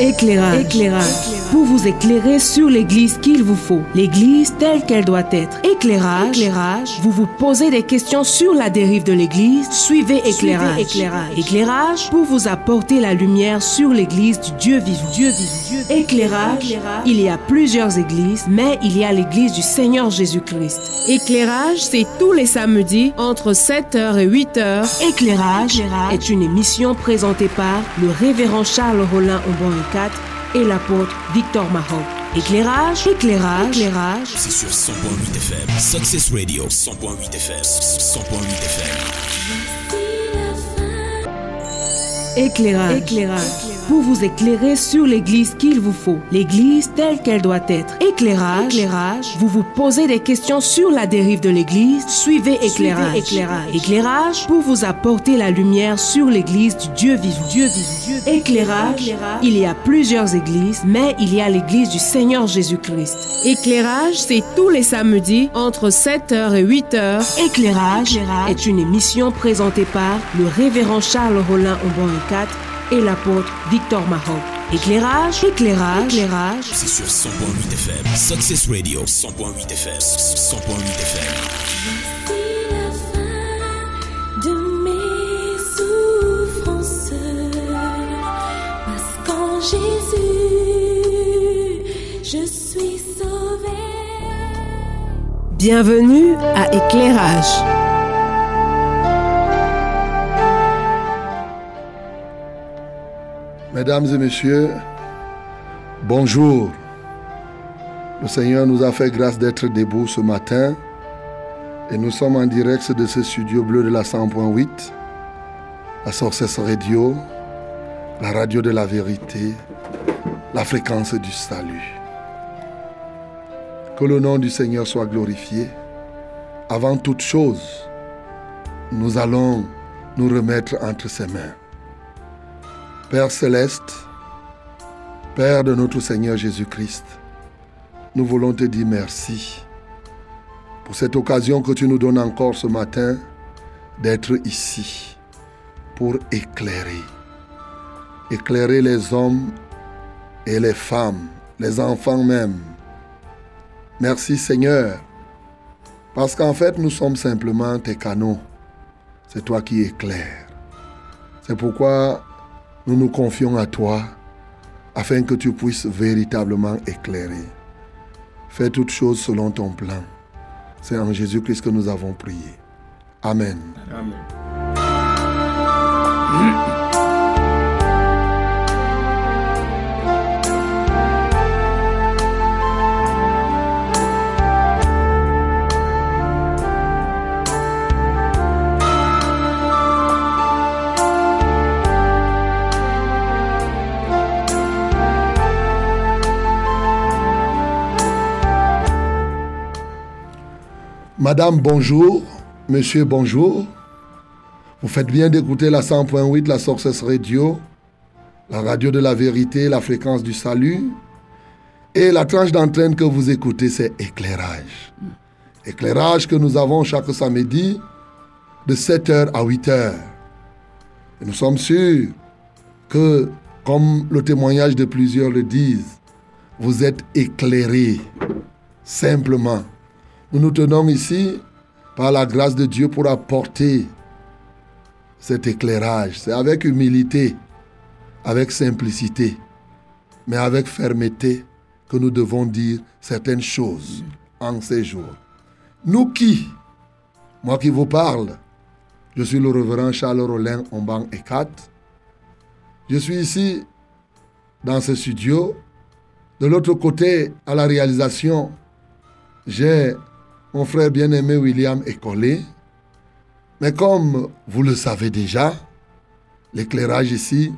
Éclairage. Éclairage. Pour vous éclairer sur l'église qu'il vous faut. L'église telle qu'elle doit être. Éclairage. Éclairage. Vous vous posez des questions sur la dérive de l'église. Suivez éclairage. éclairage. Éclairage pour vous apporter la lumière sur l'église du Dieu vivant. Dieu vivant. Éclairage. Il y a plusieurs églises, mais il y a l'église du Seigneur Jésus-Christ. Éclairage, c'est tous les samedis entre 7h et 8h. Éclairage est une émission présentée par le révérend Charles Rollin Aubon 4 et l'apôtre Victor Mahon. Éclairage, éclairage, éclairage. C'est sur 100.8 FM. Success Radio, 100.8 FM. 100.8 FM. Éclairage. Éclairage. Pour vous éclairer sur l'église qu'il vous faut. L'église telle qu'elle doit être. Éclairage. Éclairage. Vous vous posez des questions sur la dérive de l'église. Suivez éclairage. éclairage. Éclairage pour vous apporter la lumière sur l'église du Dieu vivant. Dieu vivant. Éclairage. Il y a plusieurs églises, mais il y a l'église du Seigneur Jésus-Christ. Éclairage, c'est tous les samedis entre 7h et 8h. Éclairage est une émission présentée par le révérend Charles Rollin Aubon 4 et l'apôtre Victor Mahon. Éclairage, éclairage, éclairage. C'est sur 100.8 FM. Success Radio, 100.8 FM. 100.8 FM. de mes souffrances, parce qu'en Jésus, je suis sauvé. Bienvenue à Éclairage. Mesdames et messieurs, bonjour. Le Seigneur nous a fait grâce d'être debout ce matin et nous sommes en direct de ce studio bleu de la 100.8, la Sources Radio, la radio de la vérité, la fréquence du salut. Que le nom du Seigneur soit glorifié. Avant toute chose, nous allons nous remettre entre ses mains. Père céleste, Père de notre Seigneur Jésus-Christ, nous voulons te dire merci pour cette occasion que tu nous donnes encore ce matin d'être ici pour éclairer. Éclairer les hommes et les femmes, les enfants même. Merci Seigneur, parce qu'en fait nous sommes simplement tes canaux. C'est toi qui éclaires. C'est pourquoi nous nous confions à toi afin que tu puisses véritablement éclairer. Fais toutes choses selon ton plan. C'est en Jésus-Christ que nous avons prié. Amen. Madame, bonjour. Monsieur, bonjour. Vous faites bien d'écouter la 100.8, la Sources Radio, la radio de la vérité, la fréquence du salut. Et la tranche d'entraîne que vous écoutez, c'est éclairage. Éclairage que nous avons chaque samedi de 7h à 8h. Et nous sommes sûrs que, comme le témoignage de plusieurs le disent, vous êtes éclairés simplement. Nous nous tenons ici par la grâce de Dieu pour apporter cet éclairage. C'est avec humilité, avec simplicité, mais avec fermeté que nous devons dire certaines choses en ces jours. Nous qui Moi qui vous parle, je suis le révérend Charles Rollin Omban Ekat. Je suis ici dans ce studio. De l'autre côté, à la réalisation, j'ai mon frère bien-aimé William Écolé. Mais comme vous le savez déjà, l'éclairage ici,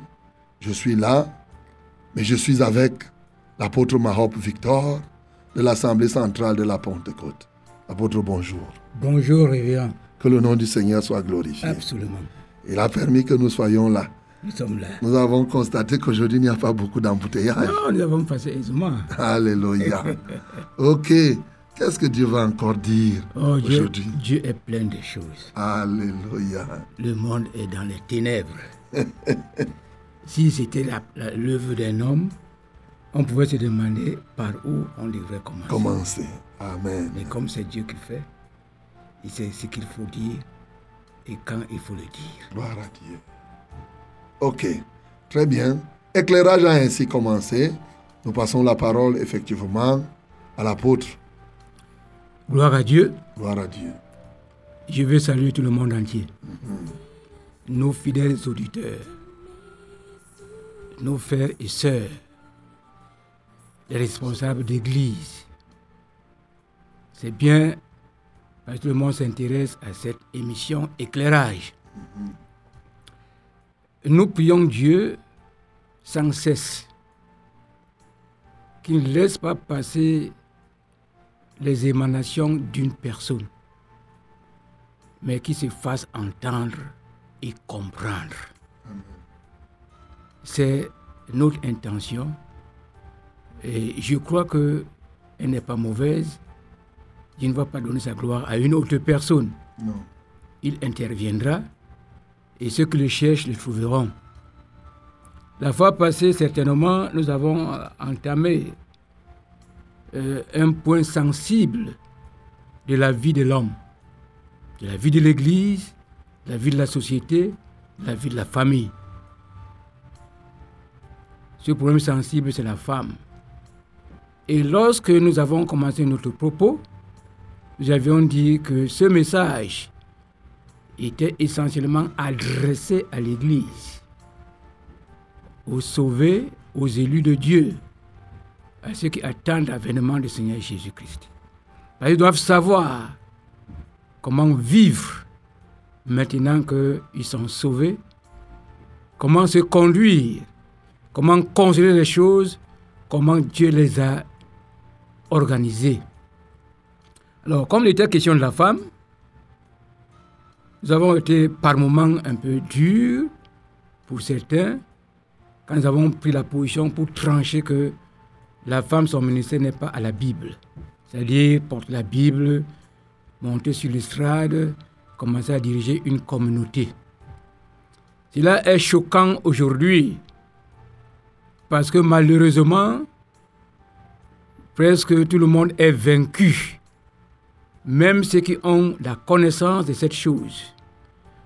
je suis là, mais je suis avec l'apôtre Mahop Victor de l'Assemblée centrale de la Pentecôte. Apôtre, bonjour. Bonjour, Révérend. Que le nom du Seigneur soit glorifié. Absolument. Il a permis que nous soyons là. Nous sommes là. Nous avons constaté qu'aujourd'hui, il n'y a pas beaucoup d'embouteillages. Non, nous avons passé aisément. Alléluia. ok. Qu'est-ce que Dieu va encore dire Oh, Dieu, aujourd'hui? Dieu est plein de choses. Alléluia. Le monde est dans les ténèbres. si c'était l'œuvre d'un homme, on pouvait se demander par où on devrait commencer. Commencez. Amen. Mais comme c'est Dieu qui fait, il sait ce qu'il faut dire et quand il faut le dire. Gloire à Dieu. Ok, très bien. Éclairage a ainsi commencé. Nous passons la parole effectivement à l'apôtre. Gloire à Dieu. Gloire à Dieu. Je veux saluer tout le monde entier. Nos fidèles auditeurs, nos frères et sœurs, les responsables d'église. C'est bien parce que le monde s'intéresse à cette émission éclairage. Nous prions Dieu sans cesse qu'il ne laisse pas passer les émanations d'une personne mais qui se fasse entendre et comprendre. C'est notre intention et je crois que elle n'est pas mauvaise. Il ne va pas donner sa gloire à une autre personne. Non. Il interviendra et ceux qui le cherchent le trouveront. La fois passée, certainement, nous avons entamé euh, un point sensible de la vie de l'homme de la vie de l'Église, de la vie de la société, de la vie de la famille. Ce problème sensible, c'est la femme. Et lorsque nous avons commencé notre propos, nous avions dit que ce message était essentiellement adressé à l'Église, aux sauvés, aux élus de Dieu, à ceux qui attendent l'avènement du Seigneur Jésus-Christ. Qu'ils doivent savoir comment vivre maintenant qu'ils sont sauvés, comment se conduire, comment considérer les choses, comment Dieu les a organisées. Alors, comme il était question de la femme, nous avons été par moments un peu durs pour certains, quand nous avons pris la position pour trancher que la femme, son ministère n'est pas à la Bible. C'est-à-dire porter la Bible, monter sur l'estrade, commencer à diriger une communauté. Cela est choquant aujourd'hui parce que malheureusement, presque tout le monde est vaincu. Même ceux qui ont la connaissance de cette chose.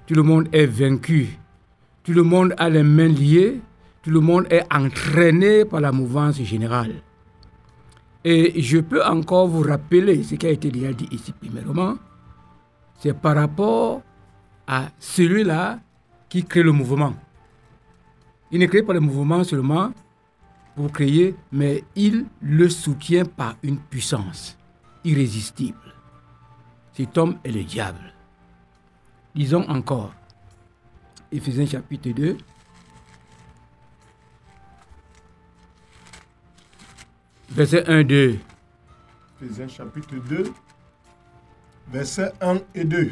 Tout le monde est vaincu. Tout le monde a les mains liées. Tout le monde est entraîné par la mouvance générale. Et je peux encore vous rappeler ce qui a été déjà dit ici premièrement, c'est par rapport à celui-là qui crée le mouvement. Il ne crée pas le mouvement seulement pour créer, mais il le soutient par une puissance irrésistible. Cet homme est le diable. Disons encore, Éphésiens chapitre 2, verset 1, 2. Éphésiens chapitre 2, versets 1 et 2.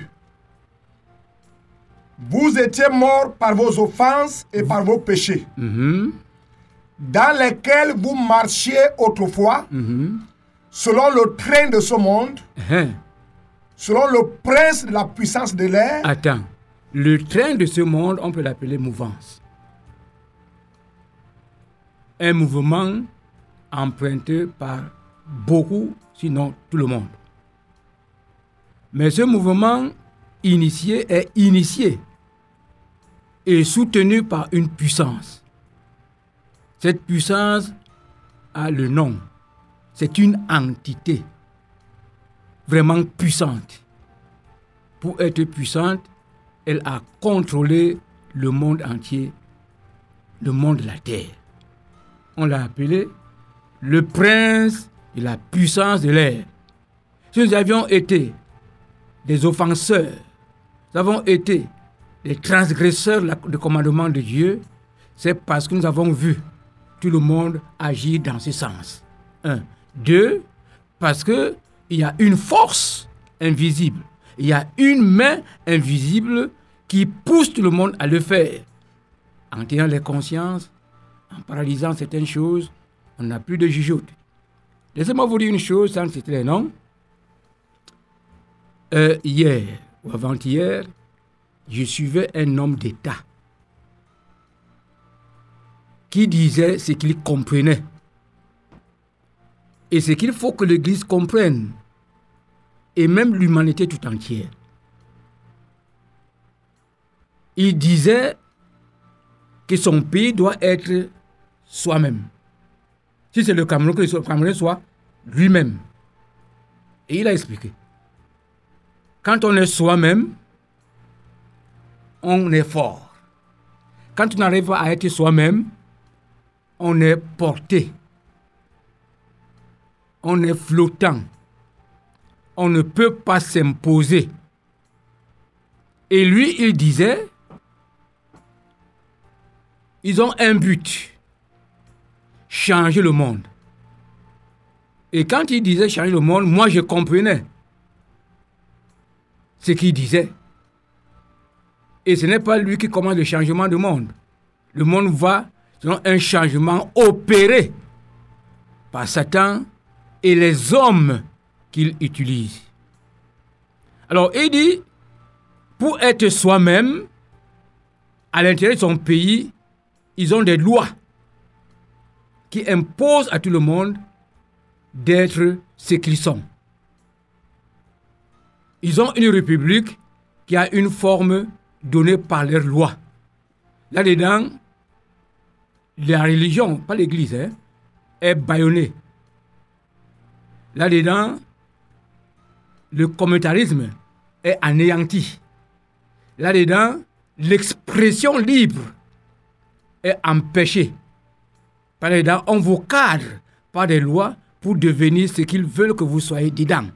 Vous étiez morts par vos offenses et par vos péchés, Mhm, dans lesquels vous marchiez autrefois, mhm. selon le train de ce monde, Hein, selon le prince de la puissance de l'air, Attends, le train de ce monde, on peut l'appeler mouvance. Un mouvement emprunté par beaucoup, sinon tout le monde. Mais ce mouvement initié est initié et soutenu par une puissance. Cette puissance a le nom. C'est une entité vraiment puissante. Pour être puissante, elle a contrôlé le monde entier, le monde de la terre. On l'a appelé le prince de la puissance de l'air. Si nous avions été des offenseurs, nous avons été des transgresseurs du commandement de Dieu, c'est parce que nous avons vu tout le monde agir dans ce sens. Un. Deux, parce qu'il y a une force invisible. Il y a une main invisible qui pousse tout le monde à le faire. En tirant les consciences, en paralysant certaines choses, on n'a plus de jugeote. Laissez-moi vous dire une chose sans citer les noms. Hier ou avant-hier, je suivais un homme d'État. qui disait ce qu'il comprenait. Et ce qu'il faut que l'Église comprenne, et même l'humanité tout entière. Il disait que son pays doit être soi-même. Si c'est le Cameroun, que le Cameroun soit lui-même. Et il a expliqué. Quand on est soi-même, on est fort. Quand on arrive à être soi-même, on est porté. On est flottant. On ne peut pas s'imposer. Et lui, il disait, ils ont un but, changer le monde. Et quand il disait changer le monde, moi je comprenais ce qu'il disait. Et ce n'est pas lui qui commande le changement du monde. Le monde va selon un changement opéré par Satan et les hommes qu'il utilise. Alors il dit, pour être soi-même, à l'intérieur de son pays, ils ont des lois qui imposent à tout le monde d'être ce qu'ils sont. Ils ont une république qui a une forme donnée par leurs lois. Là-dedans, la religion, pas l'Église, hein, est bâillonnée. Là-dedans, le communautarisme est anéanti. Là-dedans, l'expression libre est empêchée. On vous cadre par des lois pour devenir ce qu'ils veulent que vous soyez dedans.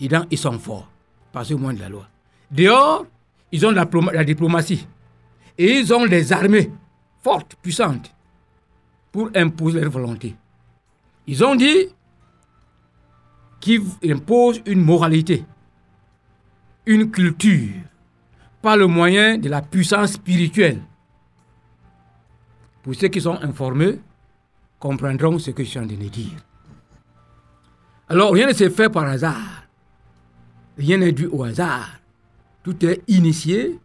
Dedans, ils sont forts, parce au moins de la loi. Dehors, ils ont la diplomatie. Et ils ont des armées fortes, puissantes, pour imposer leur volonté. Ils ont dit qu'ils imposent une moralité, une culture, par le moyen de la puissance spirituelle. Pour ceux qui sont informés, comprendront ce que je suis en train de dire. Alors, rien ne se fait par hasard. Rien n'est dû au hasard. Tout est initié,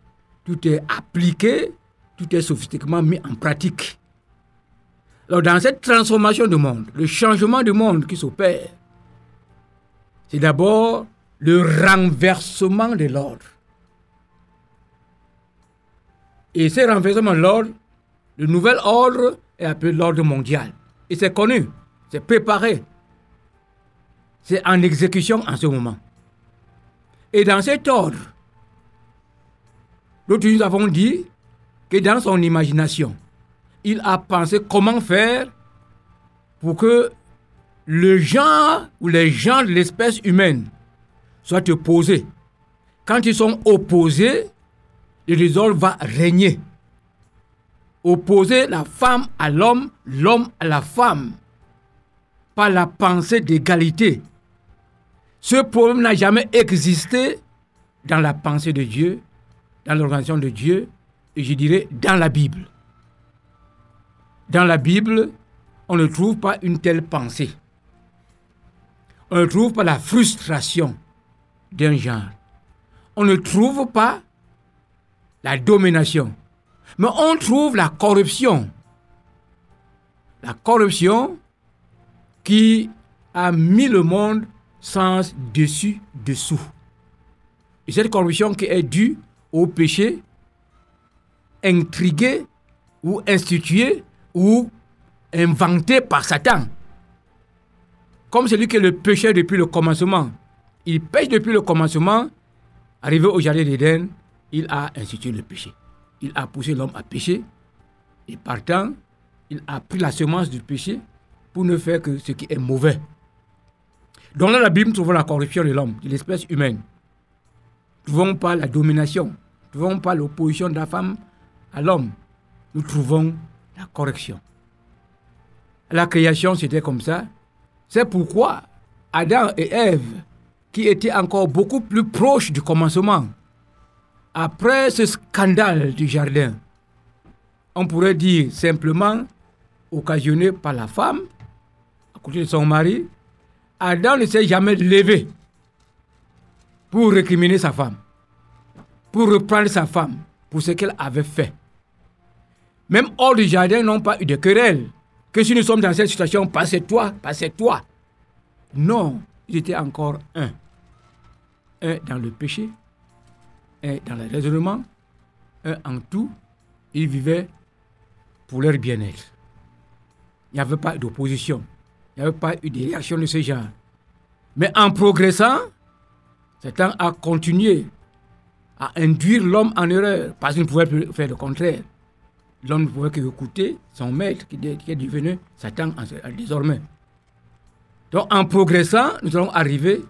tout est appliqué, tout est sophistiquement mis en pratique. Alors, dans cette transformation du monde, le changement du monde qui s'opère, c'est d'abord le renversement de l'ordre. Et ce renversement de l'ordre, le nouvel ordre est appelé l'ordre mondial. Et c'est connu, c'est préparé. C'est en exécution en ce moment. Et dans cet ordre, nous avons dit que dans son imagination, il a pensé comment faire pour que le genre ou les gens de l'espèce humaine soient opposés. Quand ils sont opposés, le désordre va régner. Opposer la femme à l'homme, l'homme à la femme, par la pensée d'égalité. Ce problème n'a jamais existé dans la pensée de Dieu, dans l'organisation de Dieu, et je dirais dans la Bible. Dans la Bible, on ne trouve pas une telle pensée. On ne trouve pas la frustration d'un genre. On ne trouve pas la domination. Mais on trouve la corruption. La corruption qui a mis le monde sans dessus dessous. Et cette corruption qui est due au péché intrigué ou institué ou inventé par Satan. Comme celui qui est le péché depuis le commencement. Il pêche depuis le commencement. Arrivé au jardin d'Éden, il a institué le péché. Il a poussé l'homme à pécher. Et partant, il a pris la semence du péché pour ne faire que ce qui est mauvais. Dans la Bible, nous trouvons la corruption de l'homme, de l'espèce humaine. Nous trouvons pas la domination. Nous trouvons pas l'opposition de la femme à l'homme. Nous trouvons la correction. La création, c'était comme ça. C'est pourquoi Adam et Ève, qui étaient encore beaucoup plus proches du commencement, après ce scandale du jardin, on pourrait dire simplement occasionné par la femme, à côté de son mari, Adam ne s'est jamais levé pour récriminer sa femme, pour reprendre sa femme pour ce qu'elle avait fait. même hors du jardin, n'ont pas eu de querelle. Que si nous sommes dans cette situation, passez-toi, passez-toi. Non, ils étaient encore un. Un dans le péché, un dans le raisonnement, en tout. Ils vivaient pour leur bien-être. Il n'y avait pas d'opposition. Il n'y avait pas eu de réaction de ce genre. Mais en progressant, Satan a continué à induire l'homme en erreur parce qu'il ne pouvait plus faire le contraire. L'homme ne pouvait que écouter son maître qui est devenu Satan désormais. Donc en progressant, nous allons arriver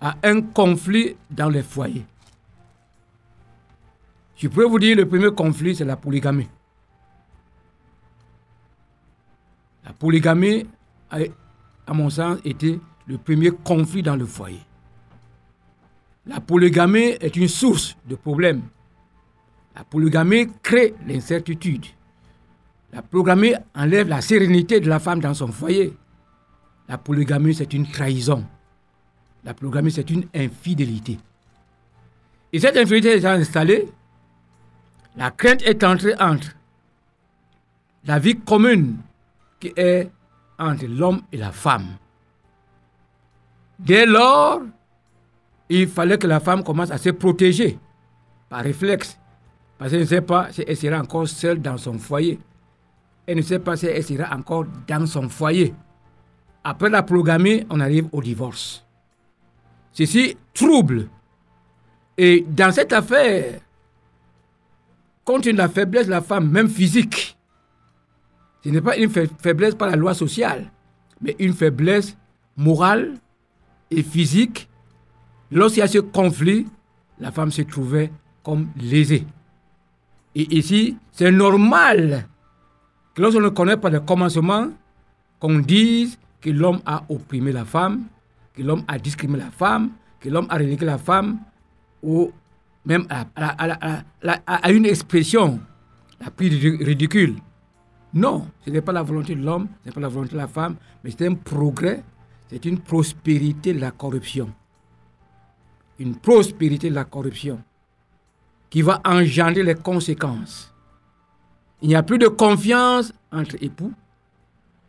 à un conflit dans les foyers. Je pourrais vous dire, le premier conflit, c'est la polygamie. La polygamie, a, à mon sens, été le premier conflit dans le foyer. La polygamie est une source de problèmes. La polygamie crée l'incertitude. La polygamie enlève la sérénité de la femme dans son foyer. La polygamie, c'est une trahison. La polygamie, c'est une infidélité. Et cette infidélité est installée, la crainte est entrée entre la vie commune qui est entre l'homme et la femme. Dès lors, il fallait que la femme commence à se protéger par réflexe. Parce qu'elle ne sait pas si elle sera encore seule dans son foyer. Elle ne sait pas si elle sera encore dans son foyer. Après la programmée, on arrive au divorce. Ceci trouble. Et dans cette affaire, compte la faiblesse de la femme, même physique, ce n'est pas une faiblesse par la loi sociale, mais une faiblesse morale et physique. Lorsqu'il y a ce conflit, la femme se trouvait comme lésée. Et ici, c'est normal que lorsqu'on ne connaît pas le commencement, qu'on dise que l'homme a opprimé la femme, que l'homme a discriminé la femme, que l'homme a relégué la femme, ou même à, une expression la plus ridicule. Non, ce n'est pas la volonté de l'homme, ce n'est pas la volonté de la femme, mais c'est un progrès, c'est une prospérité de la corruption. Une prospérité de la corruption qui va engendrer les conséquences. Il n'y a plus de confiance entre époux,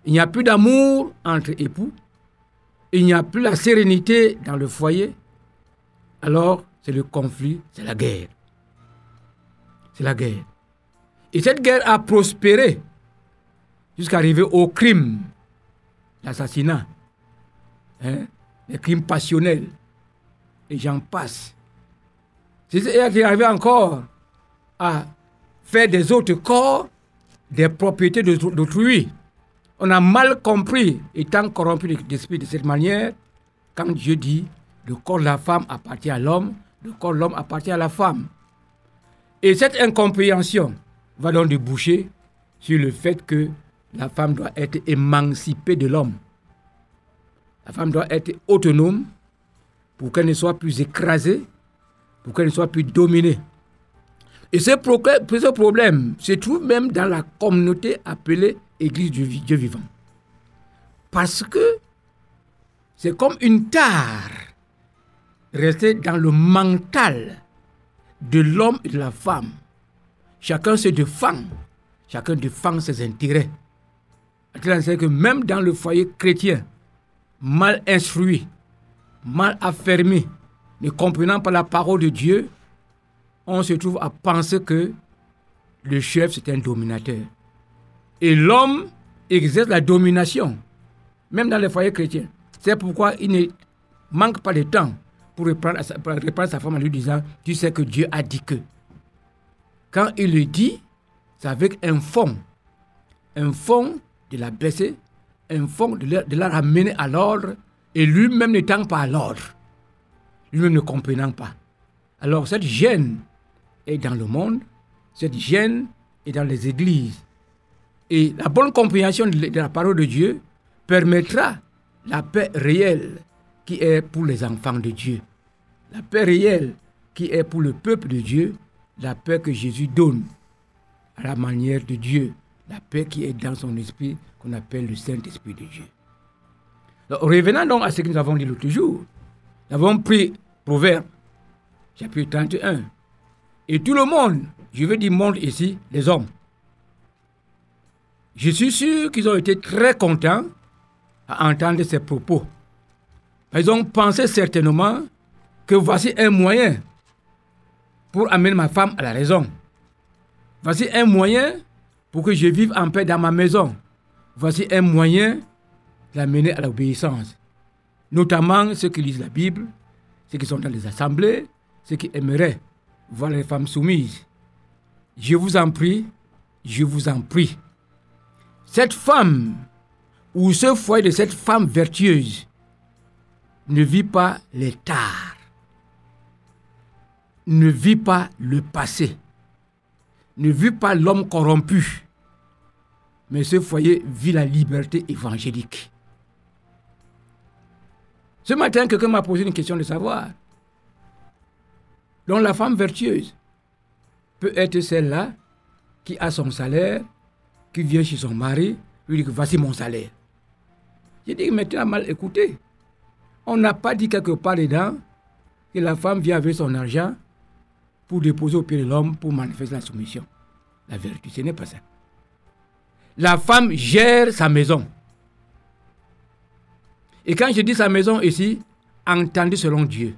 il n'y a plus d'amour entre époux, il n'y a plus la sérénité dans le foyer, alors c'est le conflit, c'est la guerre. C'est la guerre. Et cette guerre a prospéré jusqu'à arriver au crime, l'assassinat, hein, les crimes passionnels, et j'en passe. C'est arrivé encore à faire des autres corps des propriétés d'autrui. On a mal compris, étant corrompu d'esprit de cette manière, quand Dieu dit le corps de la femme appartient à l'homme, le corps de l'homme appartient à la femme. Et cette incompréhension va donc déboucher sur le fait que la femme doit être émancipée de l'homme. La femme doit être autonome pour qu'elle ne soit plus écrasée, pour qu'elle ne soit plus dominée. Et ce problème se trouve même dans la communauté appelée Église du Dieu vivant. Parce que c'est comme une tare restée dans le mental de l'homme et de la femme. Chacun se défend, chacun défend ses intérêts. C'est que même dans le foyer chrétien, mal instruit, mal affermi, ne comprenant pas la parole de Dieu, on se trouve à penser que le chef, c'est un dominateur. Et l'homme exerce la domination, même dans les foyers chrétiens. C'est pourquoi il ne manque pas de temps pour reprendre, sa femme en lui disant, tu sais que Dieu a dit que. Quand il le dit, c'est avec un fond. Un fond de la baisser, un fond de la, ramener à l'ordre, et lui-même n'étant pas à l'ordre, lui-même ne comprenant pas. Alors cette gêne est dans le monde, cette gêne est dans les églises. Et la bonne compréhension de la parole de Dieu permettra la paix réelle qui est pour les enfants de Dieu. La paix réelle qui est pour le peuple de Dieu, la paix que Jésus donne à la manière de Dieu, la paix qui est dans son esprit, qu'on appelle le Saint-Esprit de Dieu. revenons donc à ce que nous avons dit l'autre jour. Nous avons pris Proverbe, chapitre 31. Et tout le monde, je veux dire monde ici, les hommes. Je suis sûr qu'ils ont été très contents à entendre ces propos. Ils ont pensé certainement que voici un moyen pour amener ma femme à la raison. Voici un moyen pour que je vive en paix dans ma maison. Voici un moyen de l'amener à l'obéissance. Notamment ceux qui lisent la Bible, ceux qui sont dans les assemblées, ceux qui aimeraient voir les femmes soumises. Je vous en prie, je vous en prie. Cette femme ou ce foyer de cette femme vertueuse ne vit pas les ne vit pas le passé, ne vit pas l'homme corrompu, mais ce foyer vit la liberté évangélique. Ce matin, quelqu'un m'a posé une question de savoir. Donc la femme vertueuse peut être celle-là qui a son salaire, qui vient chez son mari, lui dit que voici mon salaire. J'ai dit, mais tu as mal écouté. On n'a pas dit quelque part dedans que la femme vient avec son argent pour déposer au pied de l'homme pour manifester la soumission. La vertu, ce n'est pas ça. La femme gère sa maison. Et quand je dis sa maison ici, entendez selon Dieu.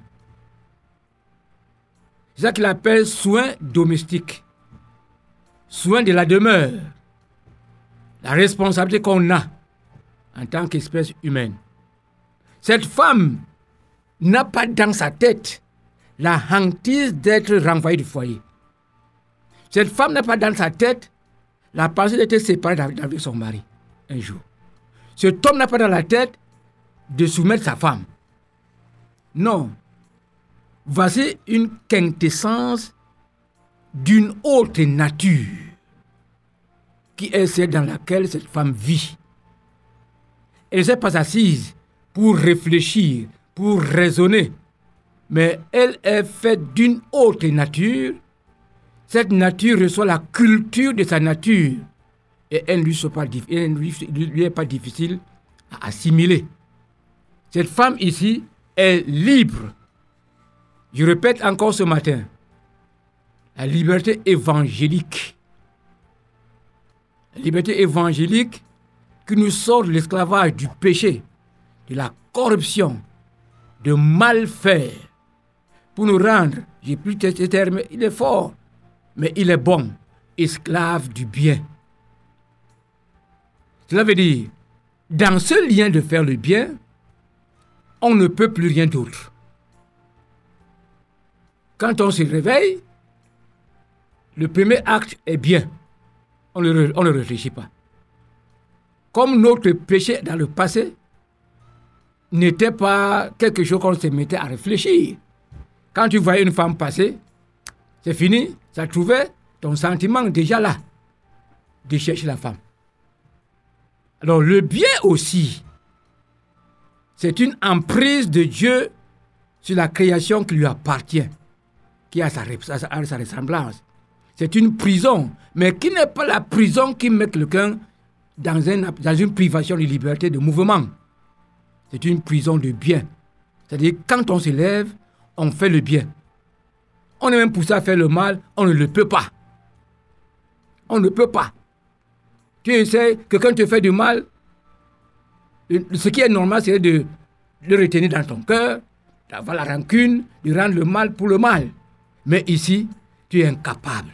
C'est ça qu'il appelle soin domestique. Soin de la demeure. La responsabilité qu'on a en tant qu'espèce humaine. Cette femme n'a pas dans sa tête la hantise d'être renvoyée du foyer. Cette femme n'a pas dans sa tête la pensée d'être séparée avec son mari un jour. Cet homme n'a pas dans la tête de soumettre sa femme. Non. Voici une quintessence d'une autre nature qui est celle dans laquelle cette femme vit. Elle ne s'est pas assise pour réfléchir, pour raisonner, mais elle est faite d'une autre nature. Cette nature reçoit la culture de sa nature et elle ne lui, lui est pas difficile à assimiler. Cette femme ici est libre. Je répète encore ce matin, la liberté évangélique. Liberté évangélique qui nous sort de l'esclavage du péché, de la corruption, de mal faire, pour nous rendre, j'ai plus ce terme, il est fort, mais il est bon, esclave du bien. Cela veut dire, dans ce lien de faire le bien, on ne peut plus rien d'autre. Quand on se réveille, le premier acte est bien. On ne, ne réfléchit pas. Comme notre péché dans le passé n'était pas quelque chose qu'on se mettait à réfléchir. Quand tu voyais une femme passer, c'est fini, ça trouvait ton sentiment déjà là de chercher la femme. Alors le bien aussi, c'est une emprise de Dieu sur la création qui lui appartient, qui a sa ressemblance. C'est une prison, mais qui n'est pas la prison qui met quelqu'un dans, dans une privation de liberté de mouvement. C'est une prison de bien. C'est-à-dire, quand on se lève, on fait le bien. On est même poussé à faire le mal, on ne le peut pas. On ne peut pas. Tu essaies, quelqu'un te fait du mal, ce qui est normal, c'est de le retenir dans ton cœur, d'avoir la rancune, de rendre le mal pour le mal. Mais ici, tu es incapable.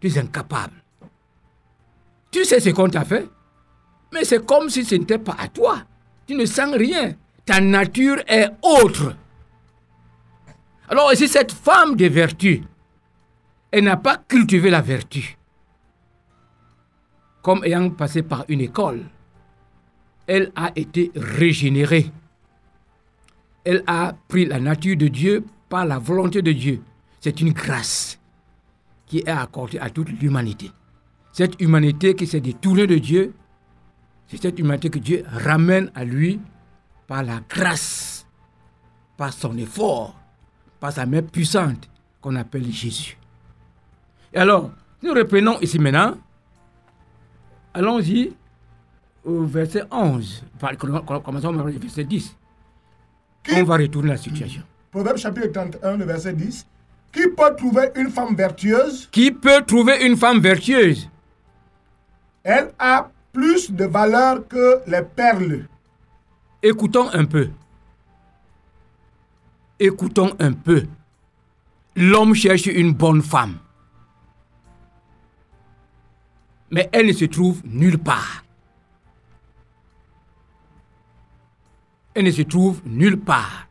Tu es incapable. Tu sais ce qu'on t'a fait, mais c'est comme si ce n'était pas à toi. Tu ne sens rien. Ta nature est autre. Alors ici, cette femme de vertu, elle n'a pas cultivé la vertu. Comme ayant passé par une école, elle a été régénérée. Elle a pris la nature de Dieu par la volonté de Dieu. C'est une grâce qui est accordée à toute l'humanité. Cette humanité qui s'est détournée de Dieu, c'est cette humanité que Dieu ramène à lui par la grâce, par son effort, par sa main puissante qu'on appelle Jésus. Et alors, nous reprenons ici maintenant. Allons-y au verset 11. Commençons au verset 10. On va retourner la situation. Proverbe chapitre 31, le verset 10. Qui peut trouver une femme vertueuse? Qui peut trouver une femme vertueuse? Elle a plus de valeur que les perles. Écoutons un peu. Écoutons un peu. L'homme cherche une bonne femme. Mais elle ne se trouve nulle part. Elle ne se trouve nulle part.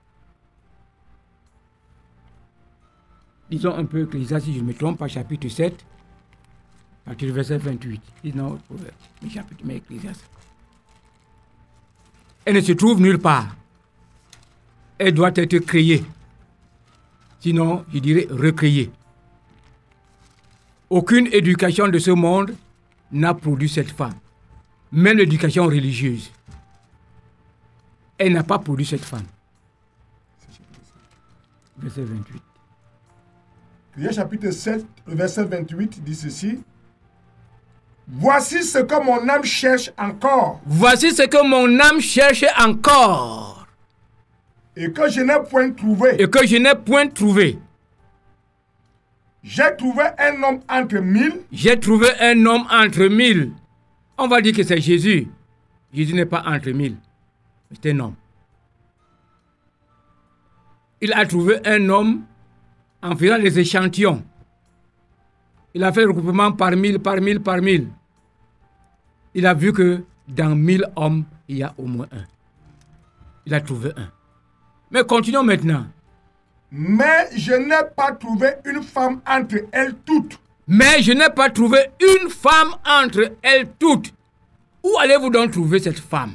Disons un peu Ecclésias, si je me trompe pas, chapitre 7, à partir du verset 28. Disons, Proverbe, mais chapitre, mais Ecclésias. Elle ne se trouve nulle part. Elle doit être créée. Sinon, je dirais recréée. Aucune éducation de ce monde n'a produit cette femme. Même l'éducation religieuse. Elle n'a pas produit cette femme. Verset 28. Ecclésias chapitre 7, le verset 28 dit ceci. Voici ce que mon âme cherche encore Voici ce que mon âme cherche encore et que je n'ai point trouvé. et que je n'ai point trouvé. J'ai trouvé un homme entre mille J'ai trouvé un homme entre mille. On va dire que c'est Jésus. Jésus n'est pas entre mille. C'est un homme. Il a trouvé un homme en faisant les échantillons. Il a fait le regroupement par mille, par mille, par mille. Il a vu que dans mille hommes, il y a au moins un. Il a trouvé un. Mais continuons maintenant. Mais je n'ai pas trouvé une femme entre elles toutes. Mais je n'ai pas trouvé une femme entre elles toutes. Où allez-vous donc trouver cette femme?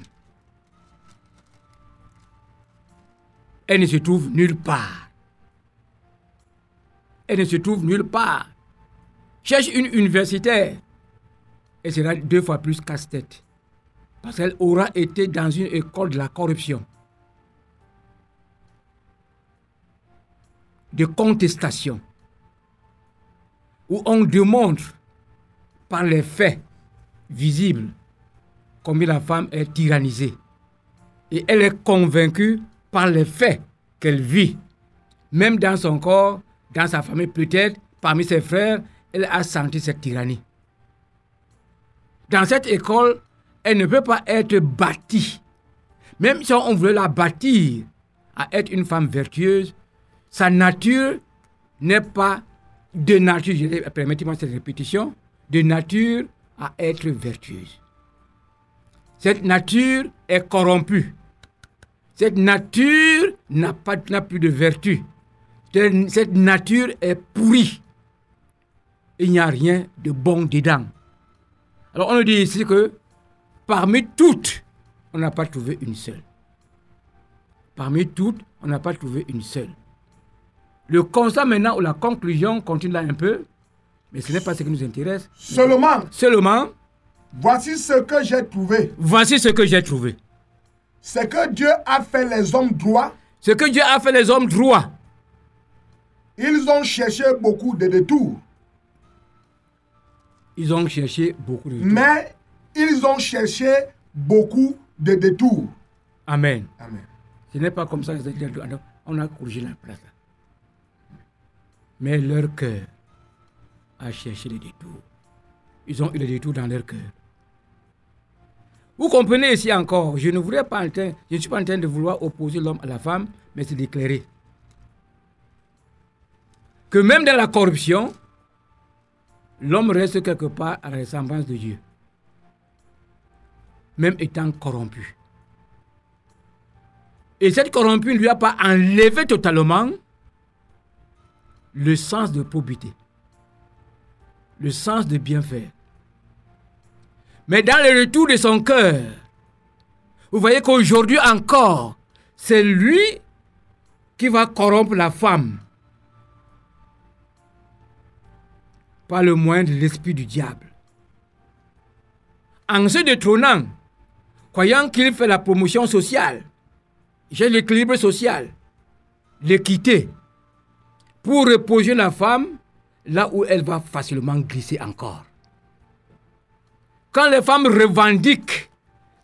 Elle ne se trouve nulle part. Elle ne se trouve nulle part. Cherche une universitaire. Elle sera deux fois plus casse-tête. Parce qu'elle aura été dans une école de la corruption. De contestation où on démontre par les faits visibles combien la femme est tyrannisée. Et elle est convaincue par les faits qu'elle vit. Même dans son corps, dans sa famille peut-être, parmi ses frères, elle a senti cette tyrannie. Dans cette école, elle ne peut pas être bâtie. Même si on voulait la bâtir à être une femme vertueuse, sa nature n'est pas de nature, permettez-moi cette répétition, de nature à être vertueuse. Cette nature est corrompue. Cette nature n'a plus de vertu. Cette nature est pourrie. Il n'y a rien de bon dedans. Alors on nous dit ici que parmi toutes, on n'a pas trouvé une seule. Parmi toutes, on n'a pas trouvé une seule. Le constat maintenant ou la conclusion continue là un peu, mais ce n'est pas ce qui nous intéresse. Seulement, Seulement, voici ce que j'ai trouvé. voici ce que j'ai trouvé. C'est que Dieu a fait les hommes droits. Ce que Dieu a fait les hommes droits. Ils ont cherché beaucoup de détours. Ils ont cherché beaucoup de Mais ils ont cherché beaucoup de détours. Amen. Amen. Ce n'est pas comme ça que on a corrigé la place. Mais leur cœur a cherché les détours. Ils ont eu les détours dans leur cœur. Vous comprenez ici encore, je ne voudrais pas je ne suis pas en train de vouloir opposer l'homme à la femme, mais c'est d'éclairer. Même dans la corruption, l'homme reste quelque part à la ressemblance de Dieu. Même étant corrompu. Et cette corrompue ne lui a pas enlevé totalement le sens de probité, le sens de bien faire. Mais dans le retour de son cœur, vous voyez qu'aujourd'hui encore, c'est lui qui va corrompre la femme le moyen de l'esprit du diable. En se détrônant, croyant qu'il fait la promotion sociale, j'ai l'équilibre social, l'équité, pour reposer la femme là où elle va facilement glisser encore. Quand les femmes revendiquent,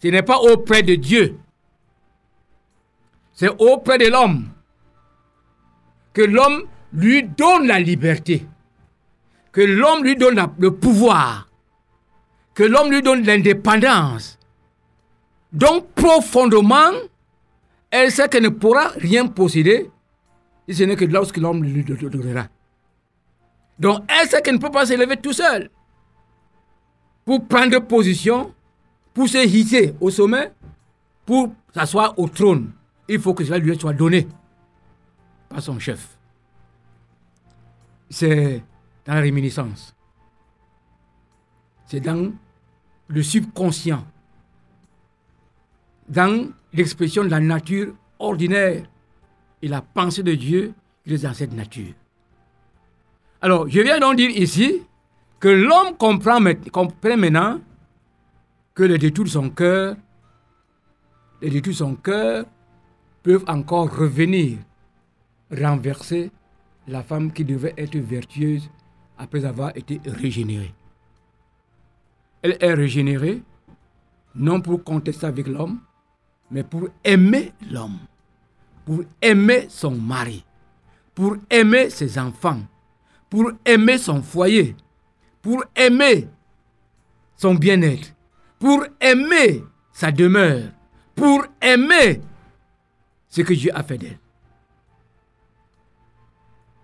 ce n'est pas auprès de Dieu, c'est auprès de l'homme que l'homme lui donne la liberté, que l'homme lui donne le pouvoir, que l'homme lui donne l'indépendance. Donc profondément, elle sait qu'elle ne pourra rien posséder si ce n'est que lorsque l'homme lui donnera. Donc elle sait qu'elle ne peut pas s'élever tout seul pour prendre position, pour se hisser au sommet, pour s'asseoir au trône. Il faut que cela lui soit donné par son chef. C'est la réminiscence. C'est dans le subconscient. Dans l'expression de la nature ordinaire et la pensée de Dieu qui est dans cette nature. Alors, je viens donc dire ici que l'homme comprend maintenant que les détours de son cœur, les détours de son cœur peuvent encore revenir renverser la femme qui devait être vertueuse après avoir été régénérée. Elle est régénérée non pour contester avec l'homme, mais pour aimer l'homme, pour aimer son mari, pour aimer ses enfants, pour aimer son foyer, pour aimer son bien-être, pour aimer sa demeure, pour aimer ce que Dieu a fait d'elle.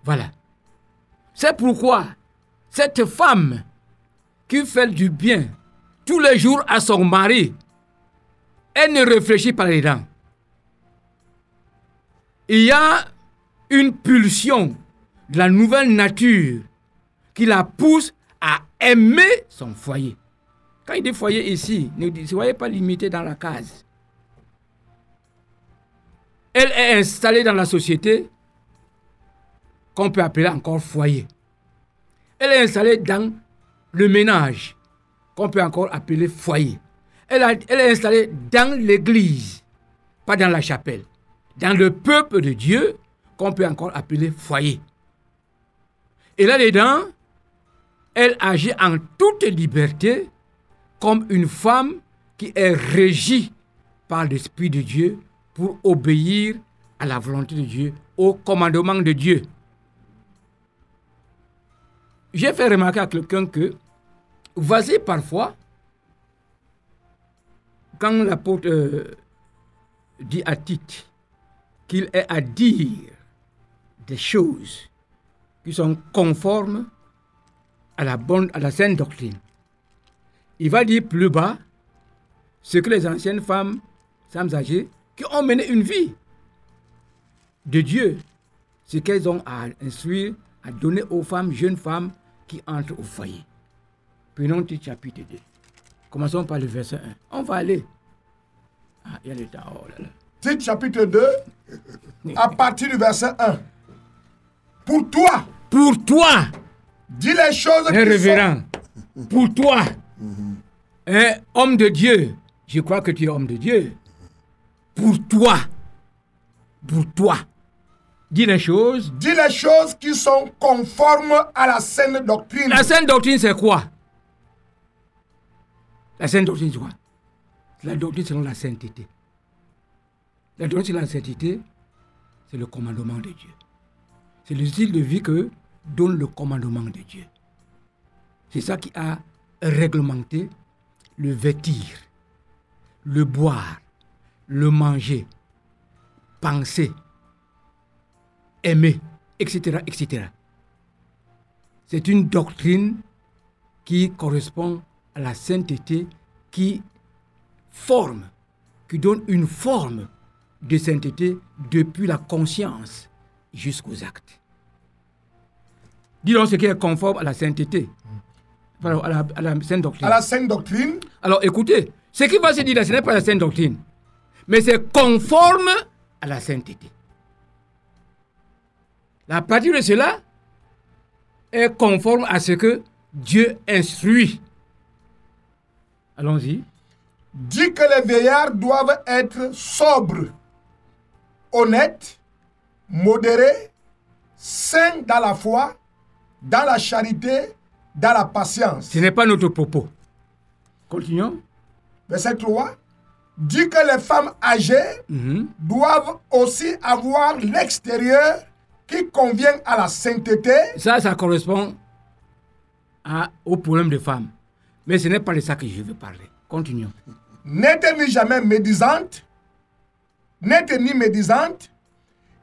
Voilà. C'est pourquoi cette femme qui fait du bien tous les jours à son mari, elle ne réfléchit pas les dents. Il y a une pulsion de la nouvelle nature qui la pousse à aimer son foyer. Quand il dit foyer ici, ne soyez pas limité dans la case. Elle est installée dans la société qu'on peut appeler encore foyer. Elle est installée dans le ménage qu'on peut encore appeler foyer. Elle, est installée dans l'église, pas dans la chapelle. Dans le peuple de Dieu qu'on peut encore appeler foyer. Et là-dedans, elle agit en toute liberté comme une femme qui est régie par l'Esprit de Dieu pour obéir à la volonté de Dieu, au commandement de Dieu. J'ai fait remarquer à quelqu'un que, voici parfois, quand l'apôtre euh, dit à Tite qu'il est à dire des choses qui sont conformes à la bonne, à la saine doctrine. Il va dire plus bas ce que les anciennes femmes, femmes âgées, qui ont mené une vie de Dieu, ce qu'elles ont à instruire, à donner aux femmes, jeunes femmes qui entrent au foyer. Prenons Tite chapitre 2. Commençons par le verset 1. On va aller. Ah, il y a le temps. Oh là là. Tite chapitre 2, à partir du verset 1. Pour toi, Pour toi, dis les choses un qui sont... révérend, pour toi, un homme de Dieu, je crois que tu es homme de Dieu. Pour toi, pour toi, dis les choses. Dis les choses qui sont conformes à la saine doctrine. La sainte doctrine, c'est quoi? La sainte doctrine, c'est quoi? La doctrine selon la sainteté. La doctrine selon la sainteté, c'est le commandement de Dieu. C'est le style de vie que donne le commandement de Dieu. C'est ça qui a réglementé le vêtir, le boire, le manger, penser, aimer, etc., etc. C'est une doctrine qui correspond à la sainteté, qui forme, qui donne une forme de sainteté depuis la conscience jusqu'aux actes. Dis donc ce qui est conforme à la sainteté, à la, à la sainte doctrine. À la saine doctrine, Alors écoutez, ce qui va se dire là, ce n'est pas la sainte doctrine, mais c'est conforme à la sainteté. La partie de cela est conforme à ce que Dieu instruit. Allons-y. dit que les vieillards doivent être sobres, honnêtes, modérés, saints dans la foi, dans la charité, dans la patience. Ce n'est pas notre propos. Continuons. Verset 3. Dit que les femmes âgées Mhm. doivent aussi avoir l'extérieur qui convient à la sainteté, Ça, ça correspond à- au problème des femmes. Mais ce n'est pas de ça que je veux parler. Continuons. n'était ni jamais médisante, n'était ni médisante,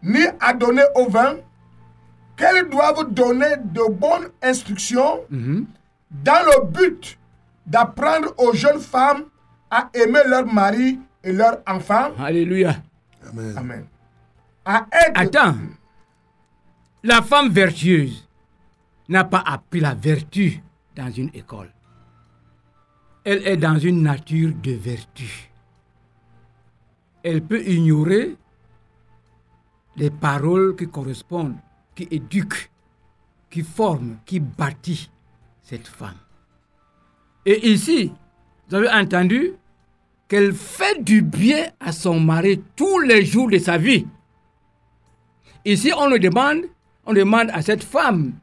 ni adonnée au vin, qu'elles doivent donner de bonnes instructions Mhm. dans le but d'apprendre aux jeunes femmes à aimer leur mari et leurs enfants. Alléluia. Amen. Amen. À être Attends. La femme vertueuse n'a pas appris la vertu dans une école. Elle est dans une nature de vertu. Elle peut ignorer les paroles qui correspondent, qui éduquent, qui forment, qui bâtissent cette femme. Et ici, vous avez entendu qu'elle fait du bien à son mari tous les jours de sa vie. Ici, on le demande, on demande à cette femme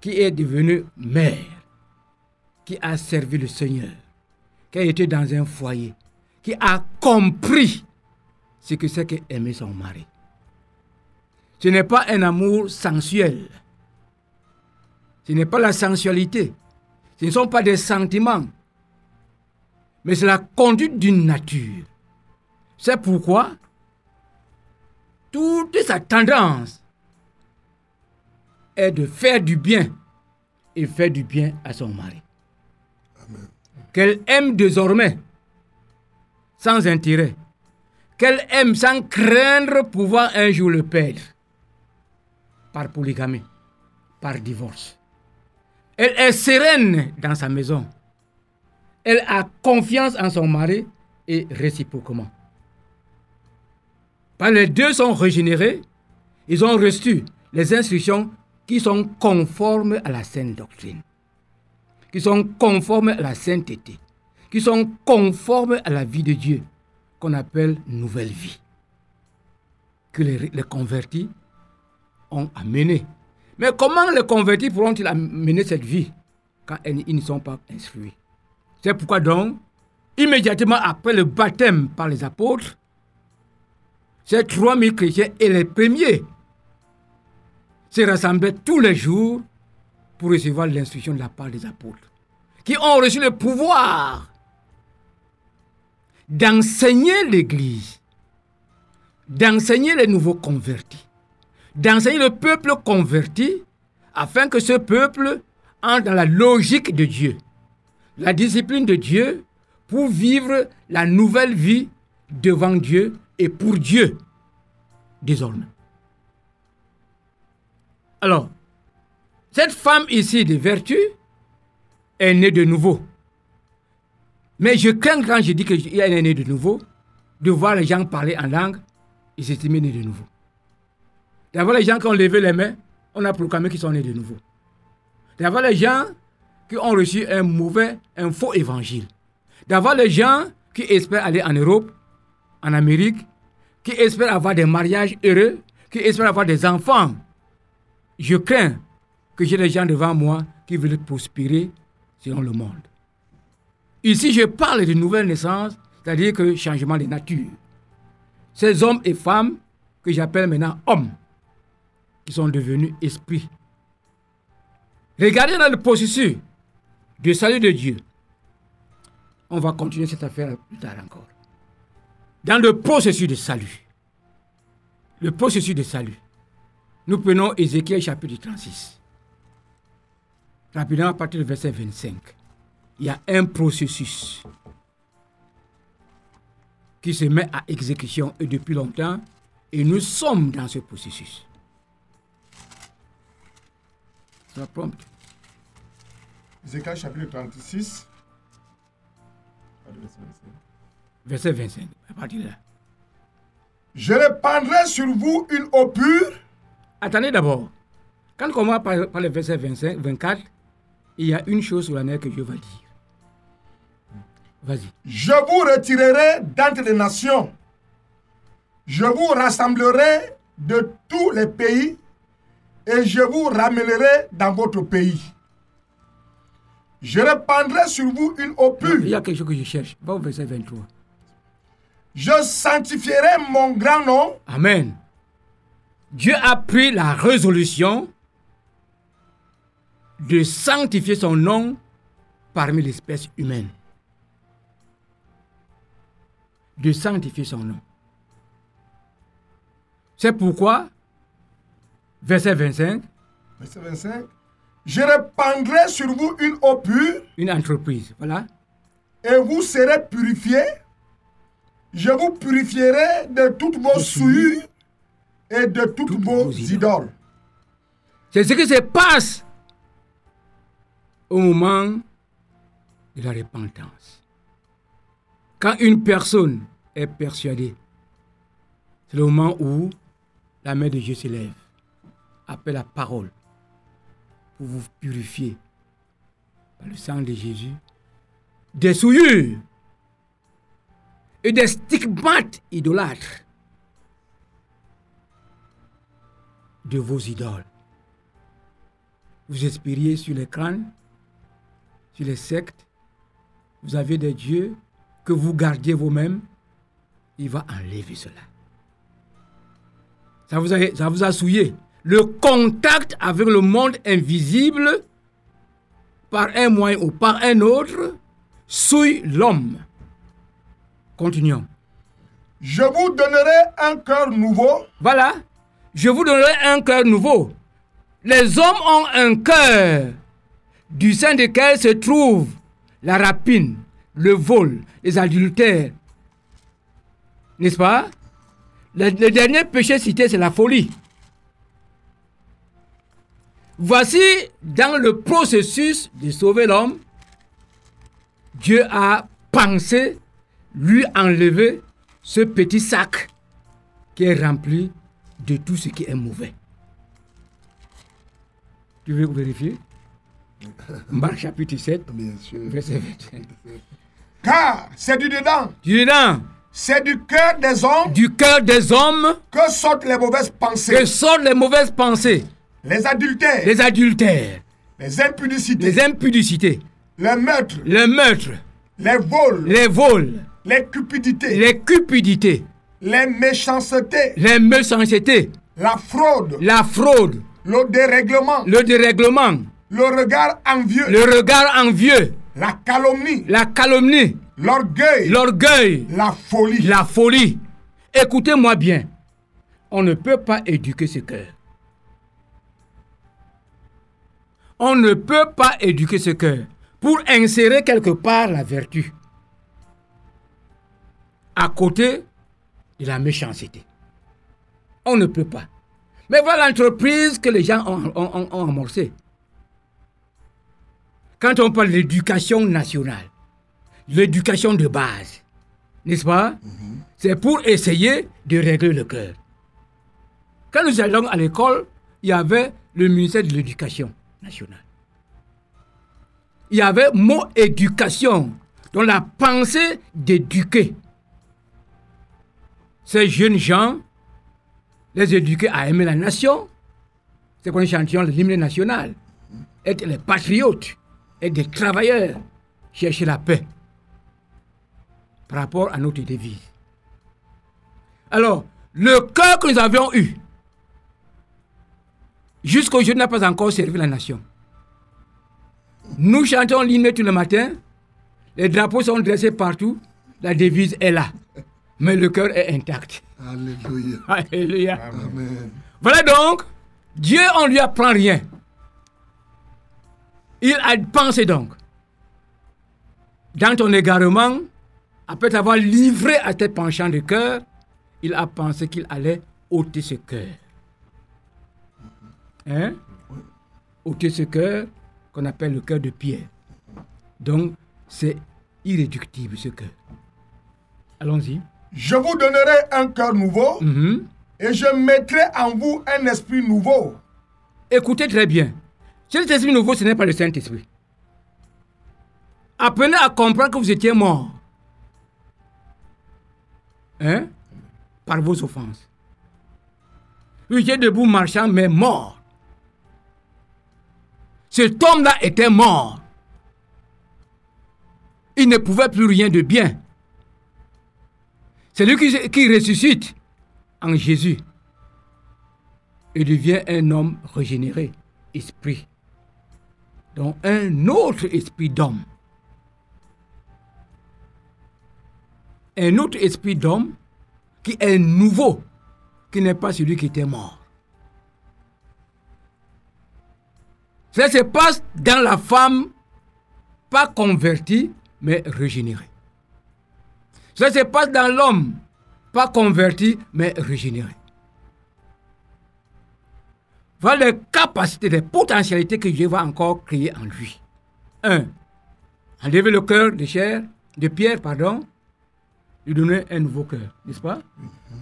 qui est devenue mère, qui a servi le Seigneur, qui a été dans un foyer, qui a compris ce que c'est qu'aimer son mari. Ce n'est pas un amour sensuel. Ce n'est pas la sensualité. Ce ne sont pas des sentiments. Mais c'est la conduite d'une nature. C'est pourquoi toute sa tendance est de faire du bien et faire du bien à son mari. Qu'elle aime désormais sans intérêt. Qu'elle aime sans craindre pouvoir un jour le perdre. Par polygamie, par divorce. Elle est sereine dans sa maison. Elle a confiance en son mari et réciproquement. Quand les deux sont régénérés, ils ont reçu les instructions qui sont conformes à la sainte doctrine, qui sont conformes à la sainteté, qui sont conformes à la vie de Dieu, qu'on appelle nouvelle vie, que les, convertis ont amené. Mais comment les convertis pourront-ils amener cette vie quand ils ils ne sont pas instruits? C'est pourquoi donc, immédiatement après le baptême par les apôtres, ces 3000 chrétiens et les premiers se rassemblaient tous les jours pour recevoir l'instruction de la part des apôtres, qui ont reçu le pouvoir d'enseigner l'Église, d'enseigner les nouveaux convertis, d'enseigner le peuple converti, afin que ce peuple entre dans la logique de Dieu, la discipline de Dieu, pour vivre la nouvelle vie devant Dieu et pour Dieu, désormais. Alors, cette femme ici de vertu est née de nouveau. Mais je crains quand je dis qu'elle est née de nouveau, de voir les gens parler en langue et s'estimer nés de nouveau. D'avoir les gens qui ont levé les mains, on a proclamé qu'ils sont nés de nouveau. D'avoir les gens qui ont reçu un mauvais, un faux évangile. D'avoir les gens qui espèrent aller en Europe, en Amérique, qui espèrent avoir des mariages heureux, qui espèrent avoir des enfants. Je crains que j'ai des gens devant moi qui veulent prospérer selon le monde. Ici, je parle de nouvelle naissance, c'est-à-dire que changement de nature. Ces hommes et femmes que j'appelle maintenant hommes, qui sont devenus esprits. Regardez dans le processus de salut de Dieu. On va continuer cette affaire plus tard encore. Dans le processus de salut, le processus de salut, nous prenons Ézéchiel chapitre 36. Rapidement à partir du verset 25. Il y a un processus qui se met à exécution et depuis longtemps, et nous sommes dans ce processus. Ça prompt. Ézéchiel chapitre 36. Verset 25. À partir de là. Je répandrai sur vous une eau pure Attendez d'abord. Quand on commence par, par le verset 25, 24, il y a une chose sur laquelle que Dieu va dire. Vas-y. Je vous retirerai d'entre les nations. Je vous rassemblerai de tous les pays et je vous ramènerai dans votre pays. Je répandrai sur vous une eau Il y a quelque chose que je cherche. Va au verset 23. Je sanctifierai mon grand nom. Amen. Dieu a pris la résolution de sanctifier son nom parmi l'espèce humaine. De sanctifier son nom. C'est pourquoi, verset 25, Verset 25. Je répandrai sur vous une eau pure une entreprise, voilà, et vous serez purifiés. Je vous purifierai de toutes vos souillures et de toutes, Toutes vos, vos idoles. idoles. C'est ce qui se passe au moment de la repentance. Quand une personne est persuadée, c'est le moment où la main de Dieu se lève, appelle la parole pour vous purifier par le sang de Jésus des souillures et des stigmates idolâtres de vos idoles. Vous expiriez sur les crânes, sur les sectes, vous avez des dieux que vous gardiez vous-même, il va enlever cela. Ça vous, a, ça vous a souillé? Le contact avec le monde invisible, par un moyen ou par un autre, souille l'homme. Continuons. Je vous donnerai un cœur nouveau Voilà, je vous donnerai un cœur nouveau. Les hommes ont un cœur du sein duquel se trouve la rapine, le vol, les adultères. N'est-ce pas? Le, le dernier péché cité, c'est la folie. Voici, dans le processus de sauver l'homme, Dieu a pensé lui enlever ce petit sac qui est rempli de tout ce qui est mauvais. Tu veux vérifier? Marc chapitre 7, Bien sûr. verset 21. car c'est du dedans, Du dedans, c'est du cœur des hommes du cœur des hommes que sortent les mauvaises pensées, que sortent les mauvaises pensées, les adultères, les, les adultères, impudicités, les impudicités, les meurtres, les meurtres, les vols, les vols, les cupidités, les cupidités, les méchancetés, les méchancetés, la fraude, la fraude, le dérèglement, le dérèglement, le regard envieux, le regard envieux, la calomnie, la calomnie, l'orgueil, l'orgueil, la folie. la folie. Écoutez-moi bien. On ne peut pas éduquer ce cœur. On ne peut pas éduquer ce cœur pour insérer quelque part la vertu. À côté de la méchanceté. On ne peut pas. Mais voilà l'entreprise que les gens ont, ont- ont- ont amorcée. Quand on parle d'éducation nationale, l'éducation de base, n'est-ce pas? C'est pour essayer de régler le cœur. Quand nous allions à l'école, il y avait le ministère de l'Éducation nationale. Il y avait mot éducation, dans la pensée d'éduquer. Ces jeunes gens, les éduquer à aimer la nation, c'est qu'on chantions l'hymne national, être les patriotes, être des travailleurs, chercher la paix par rapport à notre devise. Alors, le cœur que nous avions eu, jusqu'aujourd'hui n'a pas encore servi la nation. Nous chantons l'hymne tout le matin, les drapeaux sont dressés partout, la devise est là, mais le cœur est intact. Alléluia. Alléluia. Amen. Voilà donc, Dieu, on lui apprend rien. Il a pensé donc, dans ton égarement, après t'avoir livré à tes penchants de cœur, il a pensé qu'il allait ôter ce cœur. Hein? Ôter ce cœur qu'on appelle le cœur de pierre. Donc, c'est irréductible ce cœur. Allons-y. Je vous donnerai un cœur nouveau Mhm. et je mettrai en vous un esprit nouveau. Écoutez très bien. Cet esprit nouveau, ce n'est pas le Saint-Esprit. Apprenez à comprendre que vous étiez mort. Hein? Par vos offenses. Vous étiez debout marchant, mais mort. Cet homme-là était mort. Il ne pouvait plus rien de bien. C'est lui qui, ressuscite en Jésus. et devient un homme régénéré, esprit. Donc un autre esprit d'homme. Un autre esprit d'homme qui est nouveau, qui n'est pas celui qui était mort. Cela se passe dans la femme, pas convertie, mais régénérée. Cela se passe dans l'homme, pas converti, mais régénéré. Voilà les capacités, les potentialités que Dieu va encore créer en lui. Un, enlever le cœur de chair, de pierre, pardon, lui donner un nouveau cœur, n'est-ce pas?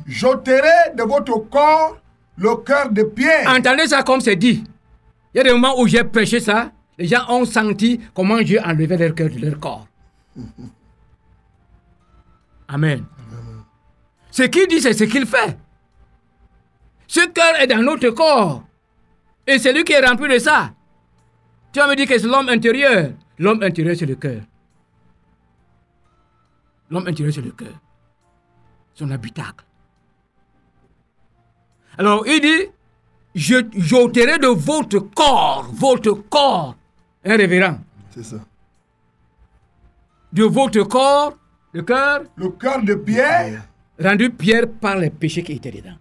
J'ôterai de votre corps le cœur de pierre. Entendez ça comme c'est dit. Il y a des moments où j'ai prêché ça, les gens ont senti comment Dieu enlevait leur cœur de leur corps. Amen. Ce qu'il dit, c'est ce qu'il fait. Ce cœur est dans notre corps. Et c'est lui qui est rempli de ça. Tu vas me dire que c'est l'homme intérieur. L'homme intérieur, c'est le cœur. L'homme intérieur, c'est le cœur. Son habitacle. Alors, il dit, j'ôterai de votre corps, votre corps, un révérend, C'est ça. de votre corps, le cœur, Le cœur de pierre? rendu pierre par les péchés qui étaient dedans.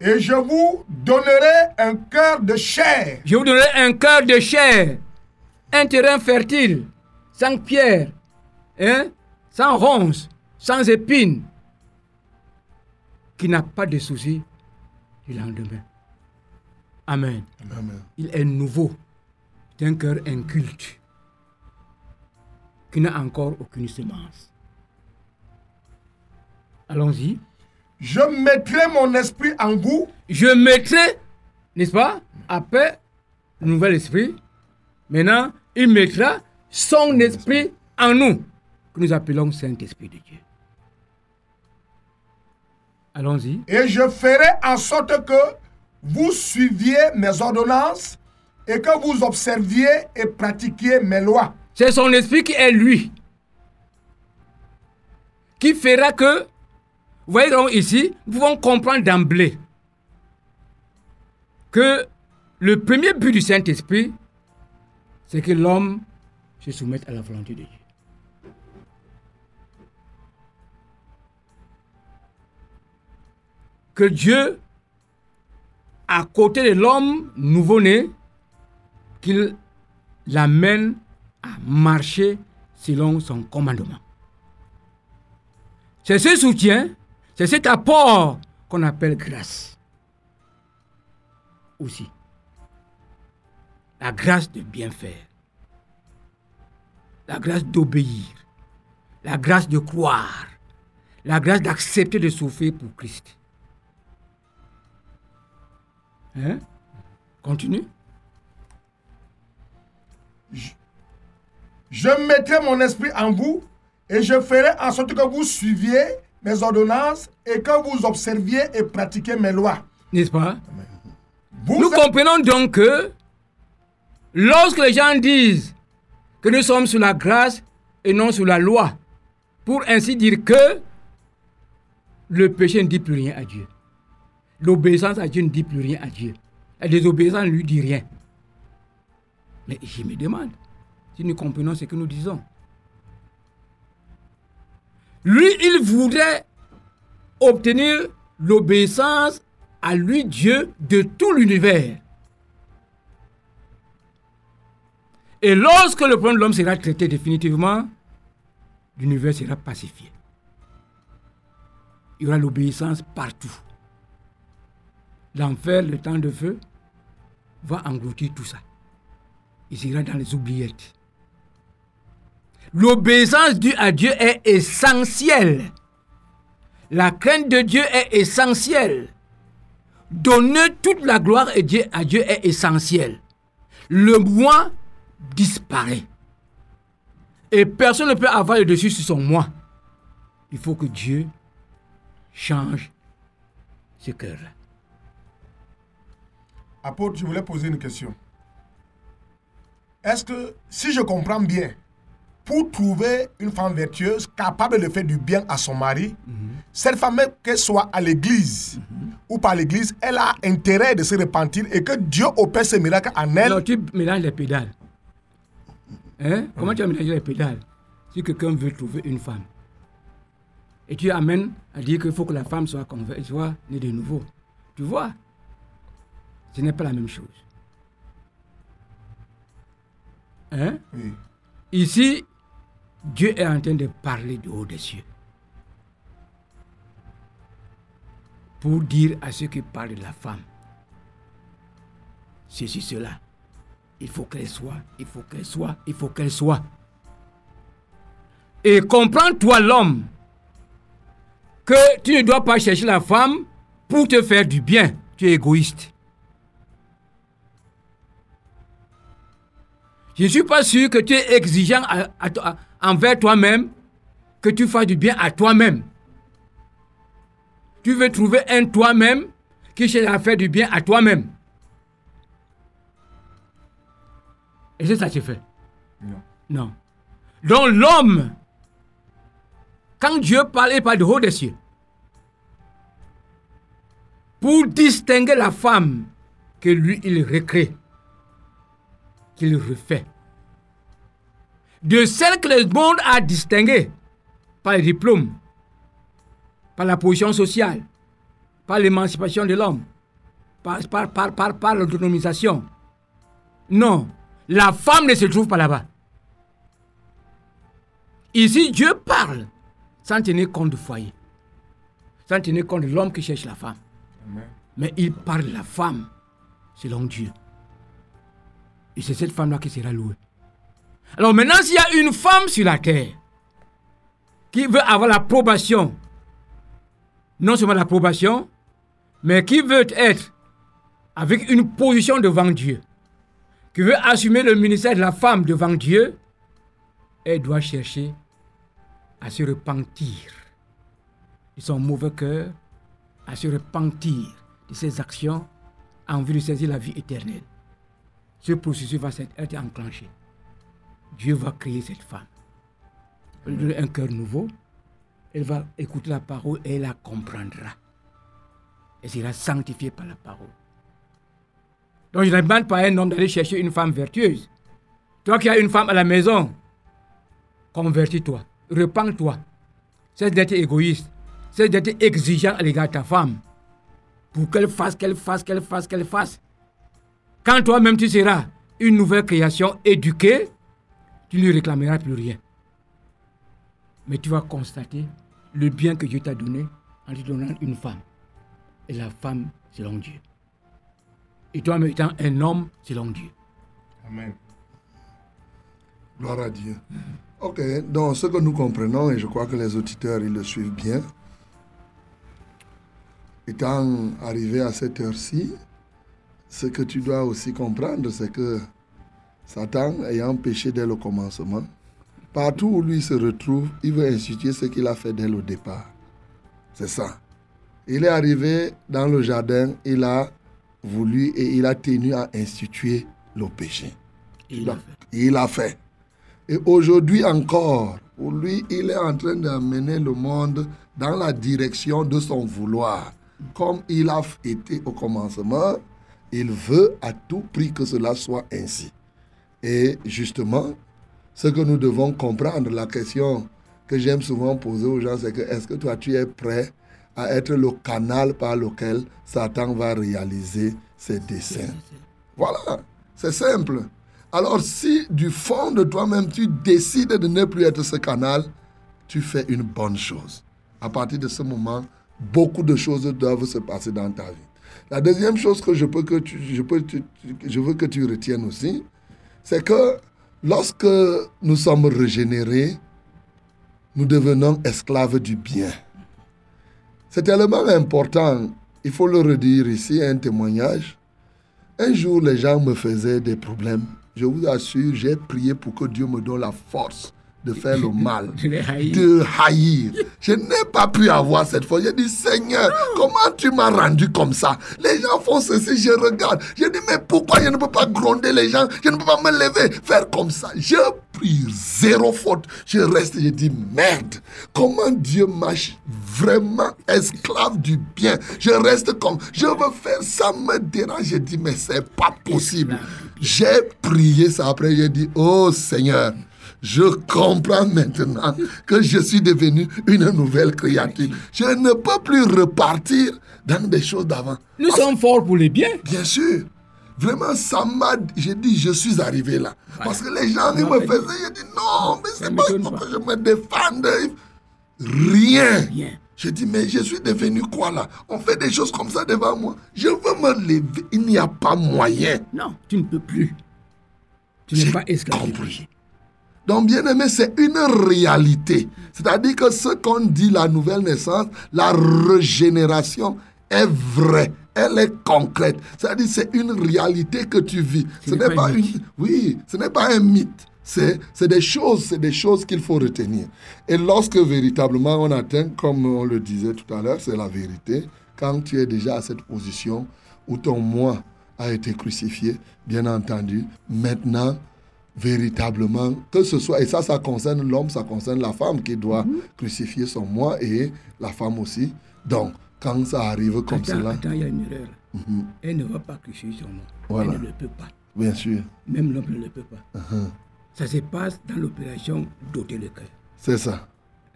Et je vous donnerai un cœur de chair. Je vous donnerai un cœur de chair, un terrain fertile, sans pierre, hein, sans ronces, sans épines, qui n'a pas de soucis du lendemain. Amen. Amen. Il est nouveau. C'est un cœur inculte, qui n'a encore aucune semence. Allons-y. Je mettrai mon esprit en vous Je mettrai, n'est-ce pas, après le nouvel esprit, maintenant, il mettra son esprit en nous, que nous appelons Saint-Esprit de Dieu. Allons-y. et je ferai en sorte que vous suiviez mes ordonnances et que vous observiez et pratiquiez mes lois. C'est son esprit qui est lui, qui fera que, vous voyez donc ici, nous pouvons comprendre d'emblée que le premier but du Saint-Esprit, c'est que l'homme se soumette à la volonté de Dieu. Que Dieu, à côté de l'homme nouveau-né, qu'il l'amène marcher selon son commandement. C'est ce soutien, c'est cet apport qu'on appelle grâce. Aussi. La grâce de bien faire. La grâce d'obéir. La grâce de croire. La grâce d'accepter de souffrir pour Christ. Hein? Continue. Mettrai mon esprit en vous et je ferai en sorte que vous suiviez mes ordonnances et que vous observiez et pratiquiez mes lois. N'est-ce pas? Vous Nous êtes- comprenons donc que lorsque les gens disent que nous sommes sous la grâce et non sous la loi, pour ainsi dire que le péché ne dit plus rien à Dieu. L'obéissance à Dieu ne dit plus rien à Dieu. La désobéissance ne lui dit rien. Mais je me demande si nous comprenons ce que nous disons. Lui, il voudrait obtenir l'obéissance à lui, Dieu, de tout l'univers. Et lorsque le problème de l'homme sera traité définitivement, l'univers sera pacifié. Il y aura l'obéissance partout. L'enfer, le temps de feu, va engloutir tout ça. Il ira dans les oubliettes. L'obéissance due à Dieu est essentielle. La crainte de Dieu est essentielle. Donner toute la gloire à Dieu, est essentiel. Le moi disparaît. Et personne ne peut avoir le dessus sur son moi. Il faut que Dieu change ce cœur-là. Apôtre, je voulais poser une question. Est-ce que, si je comprends bien, pour trouver une femme vertueuse, capable de faire du bien à son mari, cette femme, qu'elle soit à l'église ou pas à l'église, elle a intérêt de se repentir et que Dieu opère ce miracle en elle. Alors tu mélanges les pédales. Hein? Comment tu vas mélanger les pédales si quelqu'un veut trouver une femme? Et tu amènes à dire qu'il faut que la femme soit convertie, soit née de nouveau. Tu vois? Ce n'est pas la même chose. Hein? Oui. Ici, Dieu est en train de parler du haut des cieux. Pour dire à ceux qui parlent de la femme, ceci, cela. Il faut qu'elle soit, il faut qu'elle soit, il faut qu'elle soit. Et comprends-toi l'homme que tu ne dois pas chercher la femme pour te faire du bien. Tu es égoïste. Je ne suis pas sûr que tu es exigeant à- à toi- envers toi-même, que tu fasses du bien à toi-même. Tu veux trouver un toi-même qui cherche à faire du bien à toi-même. Et c'est ça que tu fais. Non. Non. Donc l'homme, quand Dieu parle, il parle de haut des cieux. Pour distinguer la femme que lui, il recrée, qu'il refait. De celle que le monde a distinguée par les diplômes, par la position sociale, par l'émancipation de l'homme, par, par, par, par, par l'autonomisation. Non, la femme ne se trouve pas là-bas. Ici, Dieu parle sans tenir compte du foyer, sans tenir compte de l'homme qui cherche la femme. Amen. Mais il parle de la femme selon Dieu. Et c'est cette femme-là qui sera louée. Alors maintenant, s'il y a une femme sur la terre qui veut avoir l'approbation, non seulement l'approbation, mais qui veut être avec une position devant Dieu, qui veut assumer le ministère de la femme devant Dieu, elle doit chercher à se repentir de son mauvais cœur, à se repentir de ses actions en vue de saisir la vie éternelle. Ce processus va être enclenché. Dieu va créer cette femme. Elle lui donner un cœur nouveau. Elle va écouter la parole et elle la comprendra. Elle sera sanctifiée par la parole. Donc je ne demande pas à un homme d'aller chercher une femme vertueuse. Toi qui as une femme à la maison, convertis-toi, repens-toi. Cesse d'être égoïste, cesse d'être exigeant à l'égard de ta femme. Pour qu'elle fasse, qu'elle fasse, qu'elle fasse, qu'elle fasse. Quand toi-même tu seras une nouvelle création éduquée, tu ne réclameras plus rien. Mais tu vas constater le bien que Dieu t'a donné en te donnant une femme. Et la femme selon Dieu. Et toi-même étant un homme selon Dieu. Amen. Gloire à Dieu. Ok, donc ce que nous comprenons, et je crois que les auditeurs, ils le suivent bien, étant arrivé à cette heure-ci, ce que tu dois aussi comprendre, c'est que Satan, ayant péché dès le commencement, partout où lui se retrouve, il veut instituer ce qu'il a fait dès le départ. C'est ça. Il est arrivé dans le jardin, il a voulu et il a tenu à instituer le péché. Il a fait. Il a fait. Et aujourd'hui encore, pour lui, il est en train d'amener le monde dans la direction de son vouloir. Comme il a été au commencement, il veut à tout prix que cela soit ainsi. Et justement, ce que nous devons comprendre, la question que j'aime souvent poser aux gens, c'est que est-ce que toi tu es prêt à être le canal par lequel Satan va réaliser ses desseins? Voilà, c'est simple. Alors si du fond de toi-même tu décides de ne plus être ce canal, tu fais une bonne chose. À partir de ce moment, beaucoup de choses doivent se passer dans ta vie. La deuxième chose que je, peux que je, peux, je veux que tu retiennes aussi, c'est que lorsque nous sommes régénérés, nous devenons esclaves du bien. C'est tellement important, il faut le redire ici, un témoignage. Un jour, les gens me faisaient des problèmes. Je vous assure, j'ai prié pour que Dieu me donne la force de faire le mal, de haïr. Je n'ai pas pu avoir cette foi. J'ai dit, Seigneur, comment tu m'as rendu comme ça? Les gens font ceci, je regarde. Je dis, mais pourquoi je ne peux pas gronder les gens? Je ne peux pas me lever, faire comme ça. Je prie, zéro faute. Je reste, je dis, merde, comment Dieu m'a vraiment esclave du bien? Je reste comme, je veux faire ça, me dérange. Je dis, mais c'est pas possible. J'ai prié ça après, j'ai dit, oh Seigneur, je comprends maintenant que je suis devenu une nouvelle créature. Je ne peux plus repartir dans des choses d'avant. Nous sommes forts pour les biens. Bien sûr. Vraiment, ça m'a... J'ai dit, je suis arrivé là. Parce que les gens, ils me faisaient... J'ai dit, non, mais c'est pas... Pas. que je me défende. Rien. Rien. J'ai dit, mais je suis devenu quoi là? On fait des choses comme ça devant moi. Je veux me lever. Il n'y a pas moyen. Non, tu ne peux plus. Tu n'es pas esclave. du compris. Donc, bien aimé, c'est une réalité. C'est-à-dire que ce qu'on dit, la nouvelle naissance, la régénération est vraie. Elle est concrète. C'est-à-dire c'est une réalité que tu vis. Ce n'est pas une... Oui, ce n'est pas un mythe. C'est c'est des choses, c'est des choses qu'il faut retenir. Et lorsque véritablement on atteint, comme on le disait tout à l'heure, c'est la vérité, quand tu es déjà à cette position où ton moi a été crucifié, bien entendu, maintenant, véritablement, que ce soit, et ça, ça concerne l'homme, ça concerne la femme qui doit Mhm. crucifier son moi et la femme aussi. Donc, quand ça arrive comme Attends, cela, attends, il y a une erreur. là. Elle ne va pas crucifier son nom. Voilà. Elle ne le peut pas. bien sûr, Même l'homme ne le peut pas. Uh-huh. Ça se passe dans l'opération d'ôter le cœur. c'est ça.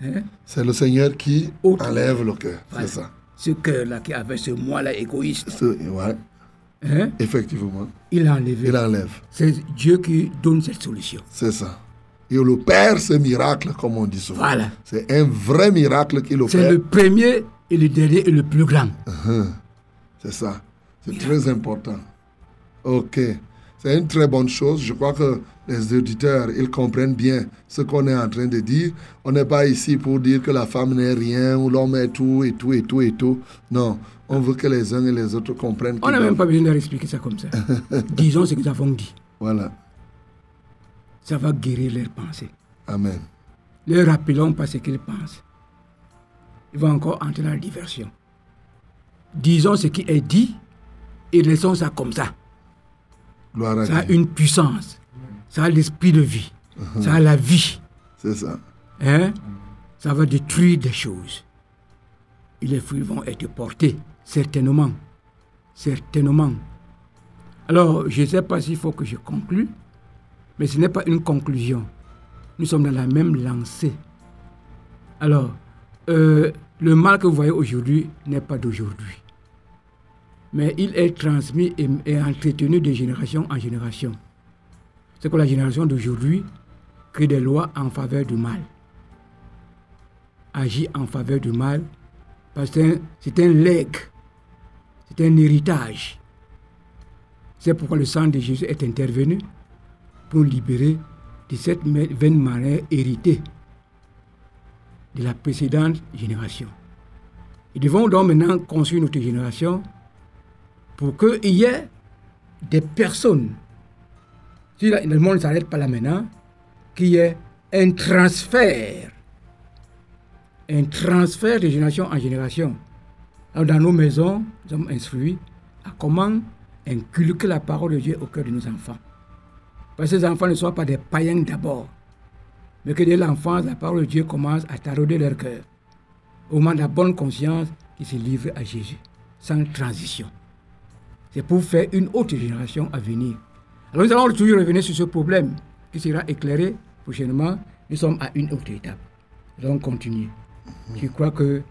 Hein? C'est le Seigneur qui Autre. enlève le cœur. Voilà. C'est ça. Ce cœur-là qui avait ce moi-là égoïste, Ce- ouais, hein? effectivement, il a enlevé. il enlève. C'est Dieu qui donne cette solution. C'est ça. Il opère ce miracle, comme on dit souvent. Voilà. C'est un vrai miracle qu'il C'est opère. le premier et le dernier et le plus grand. C'est ça. C'est très important. Ok. C'est une très bonne chose. Je crois que les auditeurs, ils comprennent bien ce qu'on est en train de dire. On n'est pas ici pour dire que la femme n'est rien ou l'homme est tout et tout et tout et tout. Non. On veut que les uns et les autres comprennent. On n'a même pas besoin de leur expliquer ça comme ça. Disons ce que nous avons dit. Voilà. Ça va guérir leurs pensées. Amen. Ne rappelons pas ce qu'ils pensent. Ils vont encore entrer dans la diversion. Disons ce qui est dit et laissons ça comme ça. Gloire à Ça a Dieu. une puissance. Ça a l'esprit de vie. Ça a la vie. C'est ça. Hein? Ça va détruire des choses. Et les fruits vont être portés, certainement. Certainement. Alors, je ne sais pas s'il faut que je conclue, mais ce n'est pas une conclusion. Nous sommes dans la même lancée. Alors, euh, le mal que vous voyez aujourd'hui n'est pas d'aujourd'hui. Mais il est transmis et, et entretenu de génération en génération. C'est que la génération d'aujourd'hui crée des lois en faveur du mal. Agit en faveur du mal parce que c'est un- legs, c'est un héritage. C'est pourquoi le sang de Jésus est intervenu pour libérer de cette ma- vaine manière héritée de la précédente génération. Nous devons donc maintenant construire notre génération pour qu'il y ait des personnes, si le monde ne s'arrête pas là maintenant, qu'il y ait un transfert, un transfert de génération en génération. Alors, dans nos maisons, nous sommes instruits à comment inculquer la parole de Dieu au cœur de nos enfants. Parce que ces enfants ne soient pas des païens d'abord, mais que dès l'enfance, la parole de Dieu commence à tarauder leur cœur. Au moment de la bonne conscience, qui se livrent à Jésus, sans transition. C'est pour faire une autre génération à venir. Alors nous allons toujours revenir sur ce problème qui sera éclairé prochainement. Nous sommes à une autre étape. Nous allons continuer. Je crois que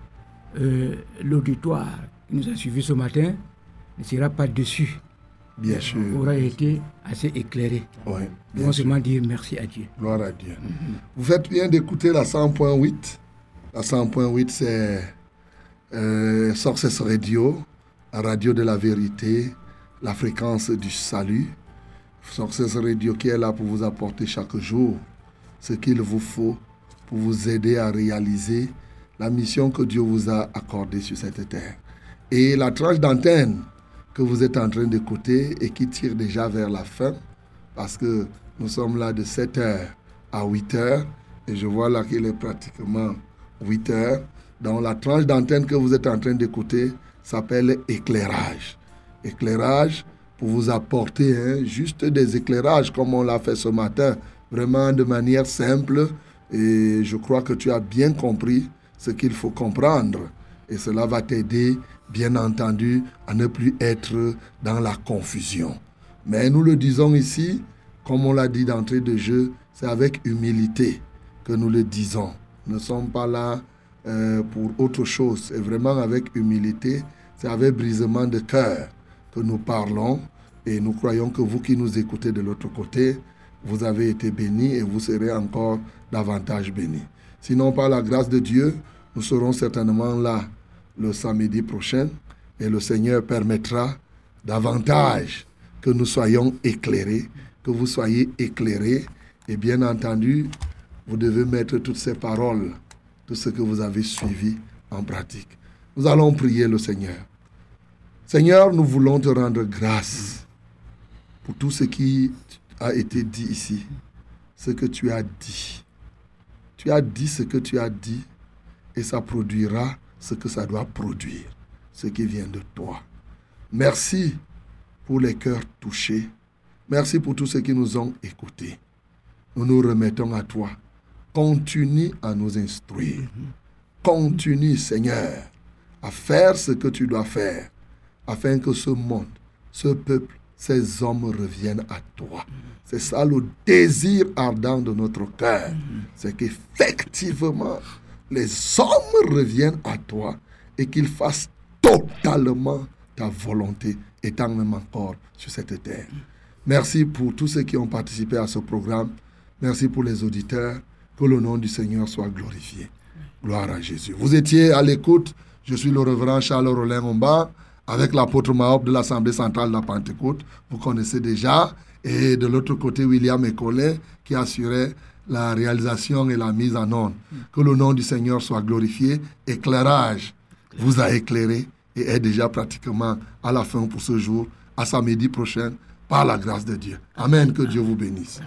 euh, l'auditoire qui nous a suivis ce matin ne sera pas dessus. Bien sûr. Aura été assez éclairé. Oui. Allons seulement dire merci à Dieu. Gloire à Dieu. Vous faites bien d'écouter la 100.8. La 100.8, c'est euh, Success Radio, la radio de la vérité, la fréquence du salut. Success Radio qui est là pour vous apporter chaque jour ce qu'il vous faut pour vous aider à réaliser la mission que Dieu vous a accordée sur cette terre. Et la tranche d'antenne que vous êtes en train d'écouter et qui tire déjà vers la fin, parce que nous sommes là de 7h à 8h Et je vois là qu'il est pratiquement 8 heures. Dans la tranche d'antenne que vous êtes en train d'écouter s'appelle éclairage. Éclairage pour vous apporter hein, juste des éclairages comme on l'a fait ce matin, vraiment de manière simple. Et je crois que tu as bien compris ce qu'il faut comprendre. Et cela va t'aider, bien entendu, à ne plus être dans la confusion. Mais nous le disons ici, comme on l'a dit d'entrée de jeu, c'est avec humilité que nous le disons. Nous ne sommes pas là euh, pour autre chose. C'est vraiment avec humilité, c'est avec brisement de cœur que nous parlons. Et nous croyons que vous qui nous écoutez de l'autre côté, vous avez été bénis et vous serez encore davantage bénis. Sinon, par la grâce de Dieu, nous serons certainement là le samedi prochain et le Seigneur permettra davantage que nous soyons éclairés, que vous soyez éclairés. Et bien entendu, vous devez mettre toutes ces paroles, tout ce que vous avez suivi en pratique. Nous allons prier le Seigneur. Seigneur, nous voulons te rendre grâce pour tout ce qui a été dit ici, ce que tu as dit. Tu as dit ce que tu as dit et ça produira ce que ça doit produire, ce qui vient de toi. Merci pour les cœurs touchés. Merci pour tous ceux qui nous ont écoutés. Nous nous remettons à toi. Continue à nous instruire. Continue, Seigneur, à faire ce que tu dois faire, afin que ce monde, ce peuple, ces hommes reviennent à toi. C'est ça le désir ardent de notre cœur. C'est qu'effectivement, les hommes reviennent à toi et qu'ils fassent totalement ta volonté, étant même encore sur cette terre. Merci pour tous ceux qui ont participé à ce programme. Merci pour les auditeurs. Que le nom du Seigneur soit glorifié. Gloire à Jésus. Vous étiez à l'écoute. Je suis le reverend Charles Rollin Omba avec l'apôtre Mahop de l'Assemblée centrale de la Pentecôte. Vous connaissez déjà. Et de l'autre côté, William Ecolin qui assurait la réalisation et la mise en œuvre. Que le nom du Seigneur soit glorifié. Éclairage vous a éclairé et est déjà pratiquement à la fin pour ce jour, à samedi prochain, par la grâce de Dieu. Amen, que Dieu vous bénisse.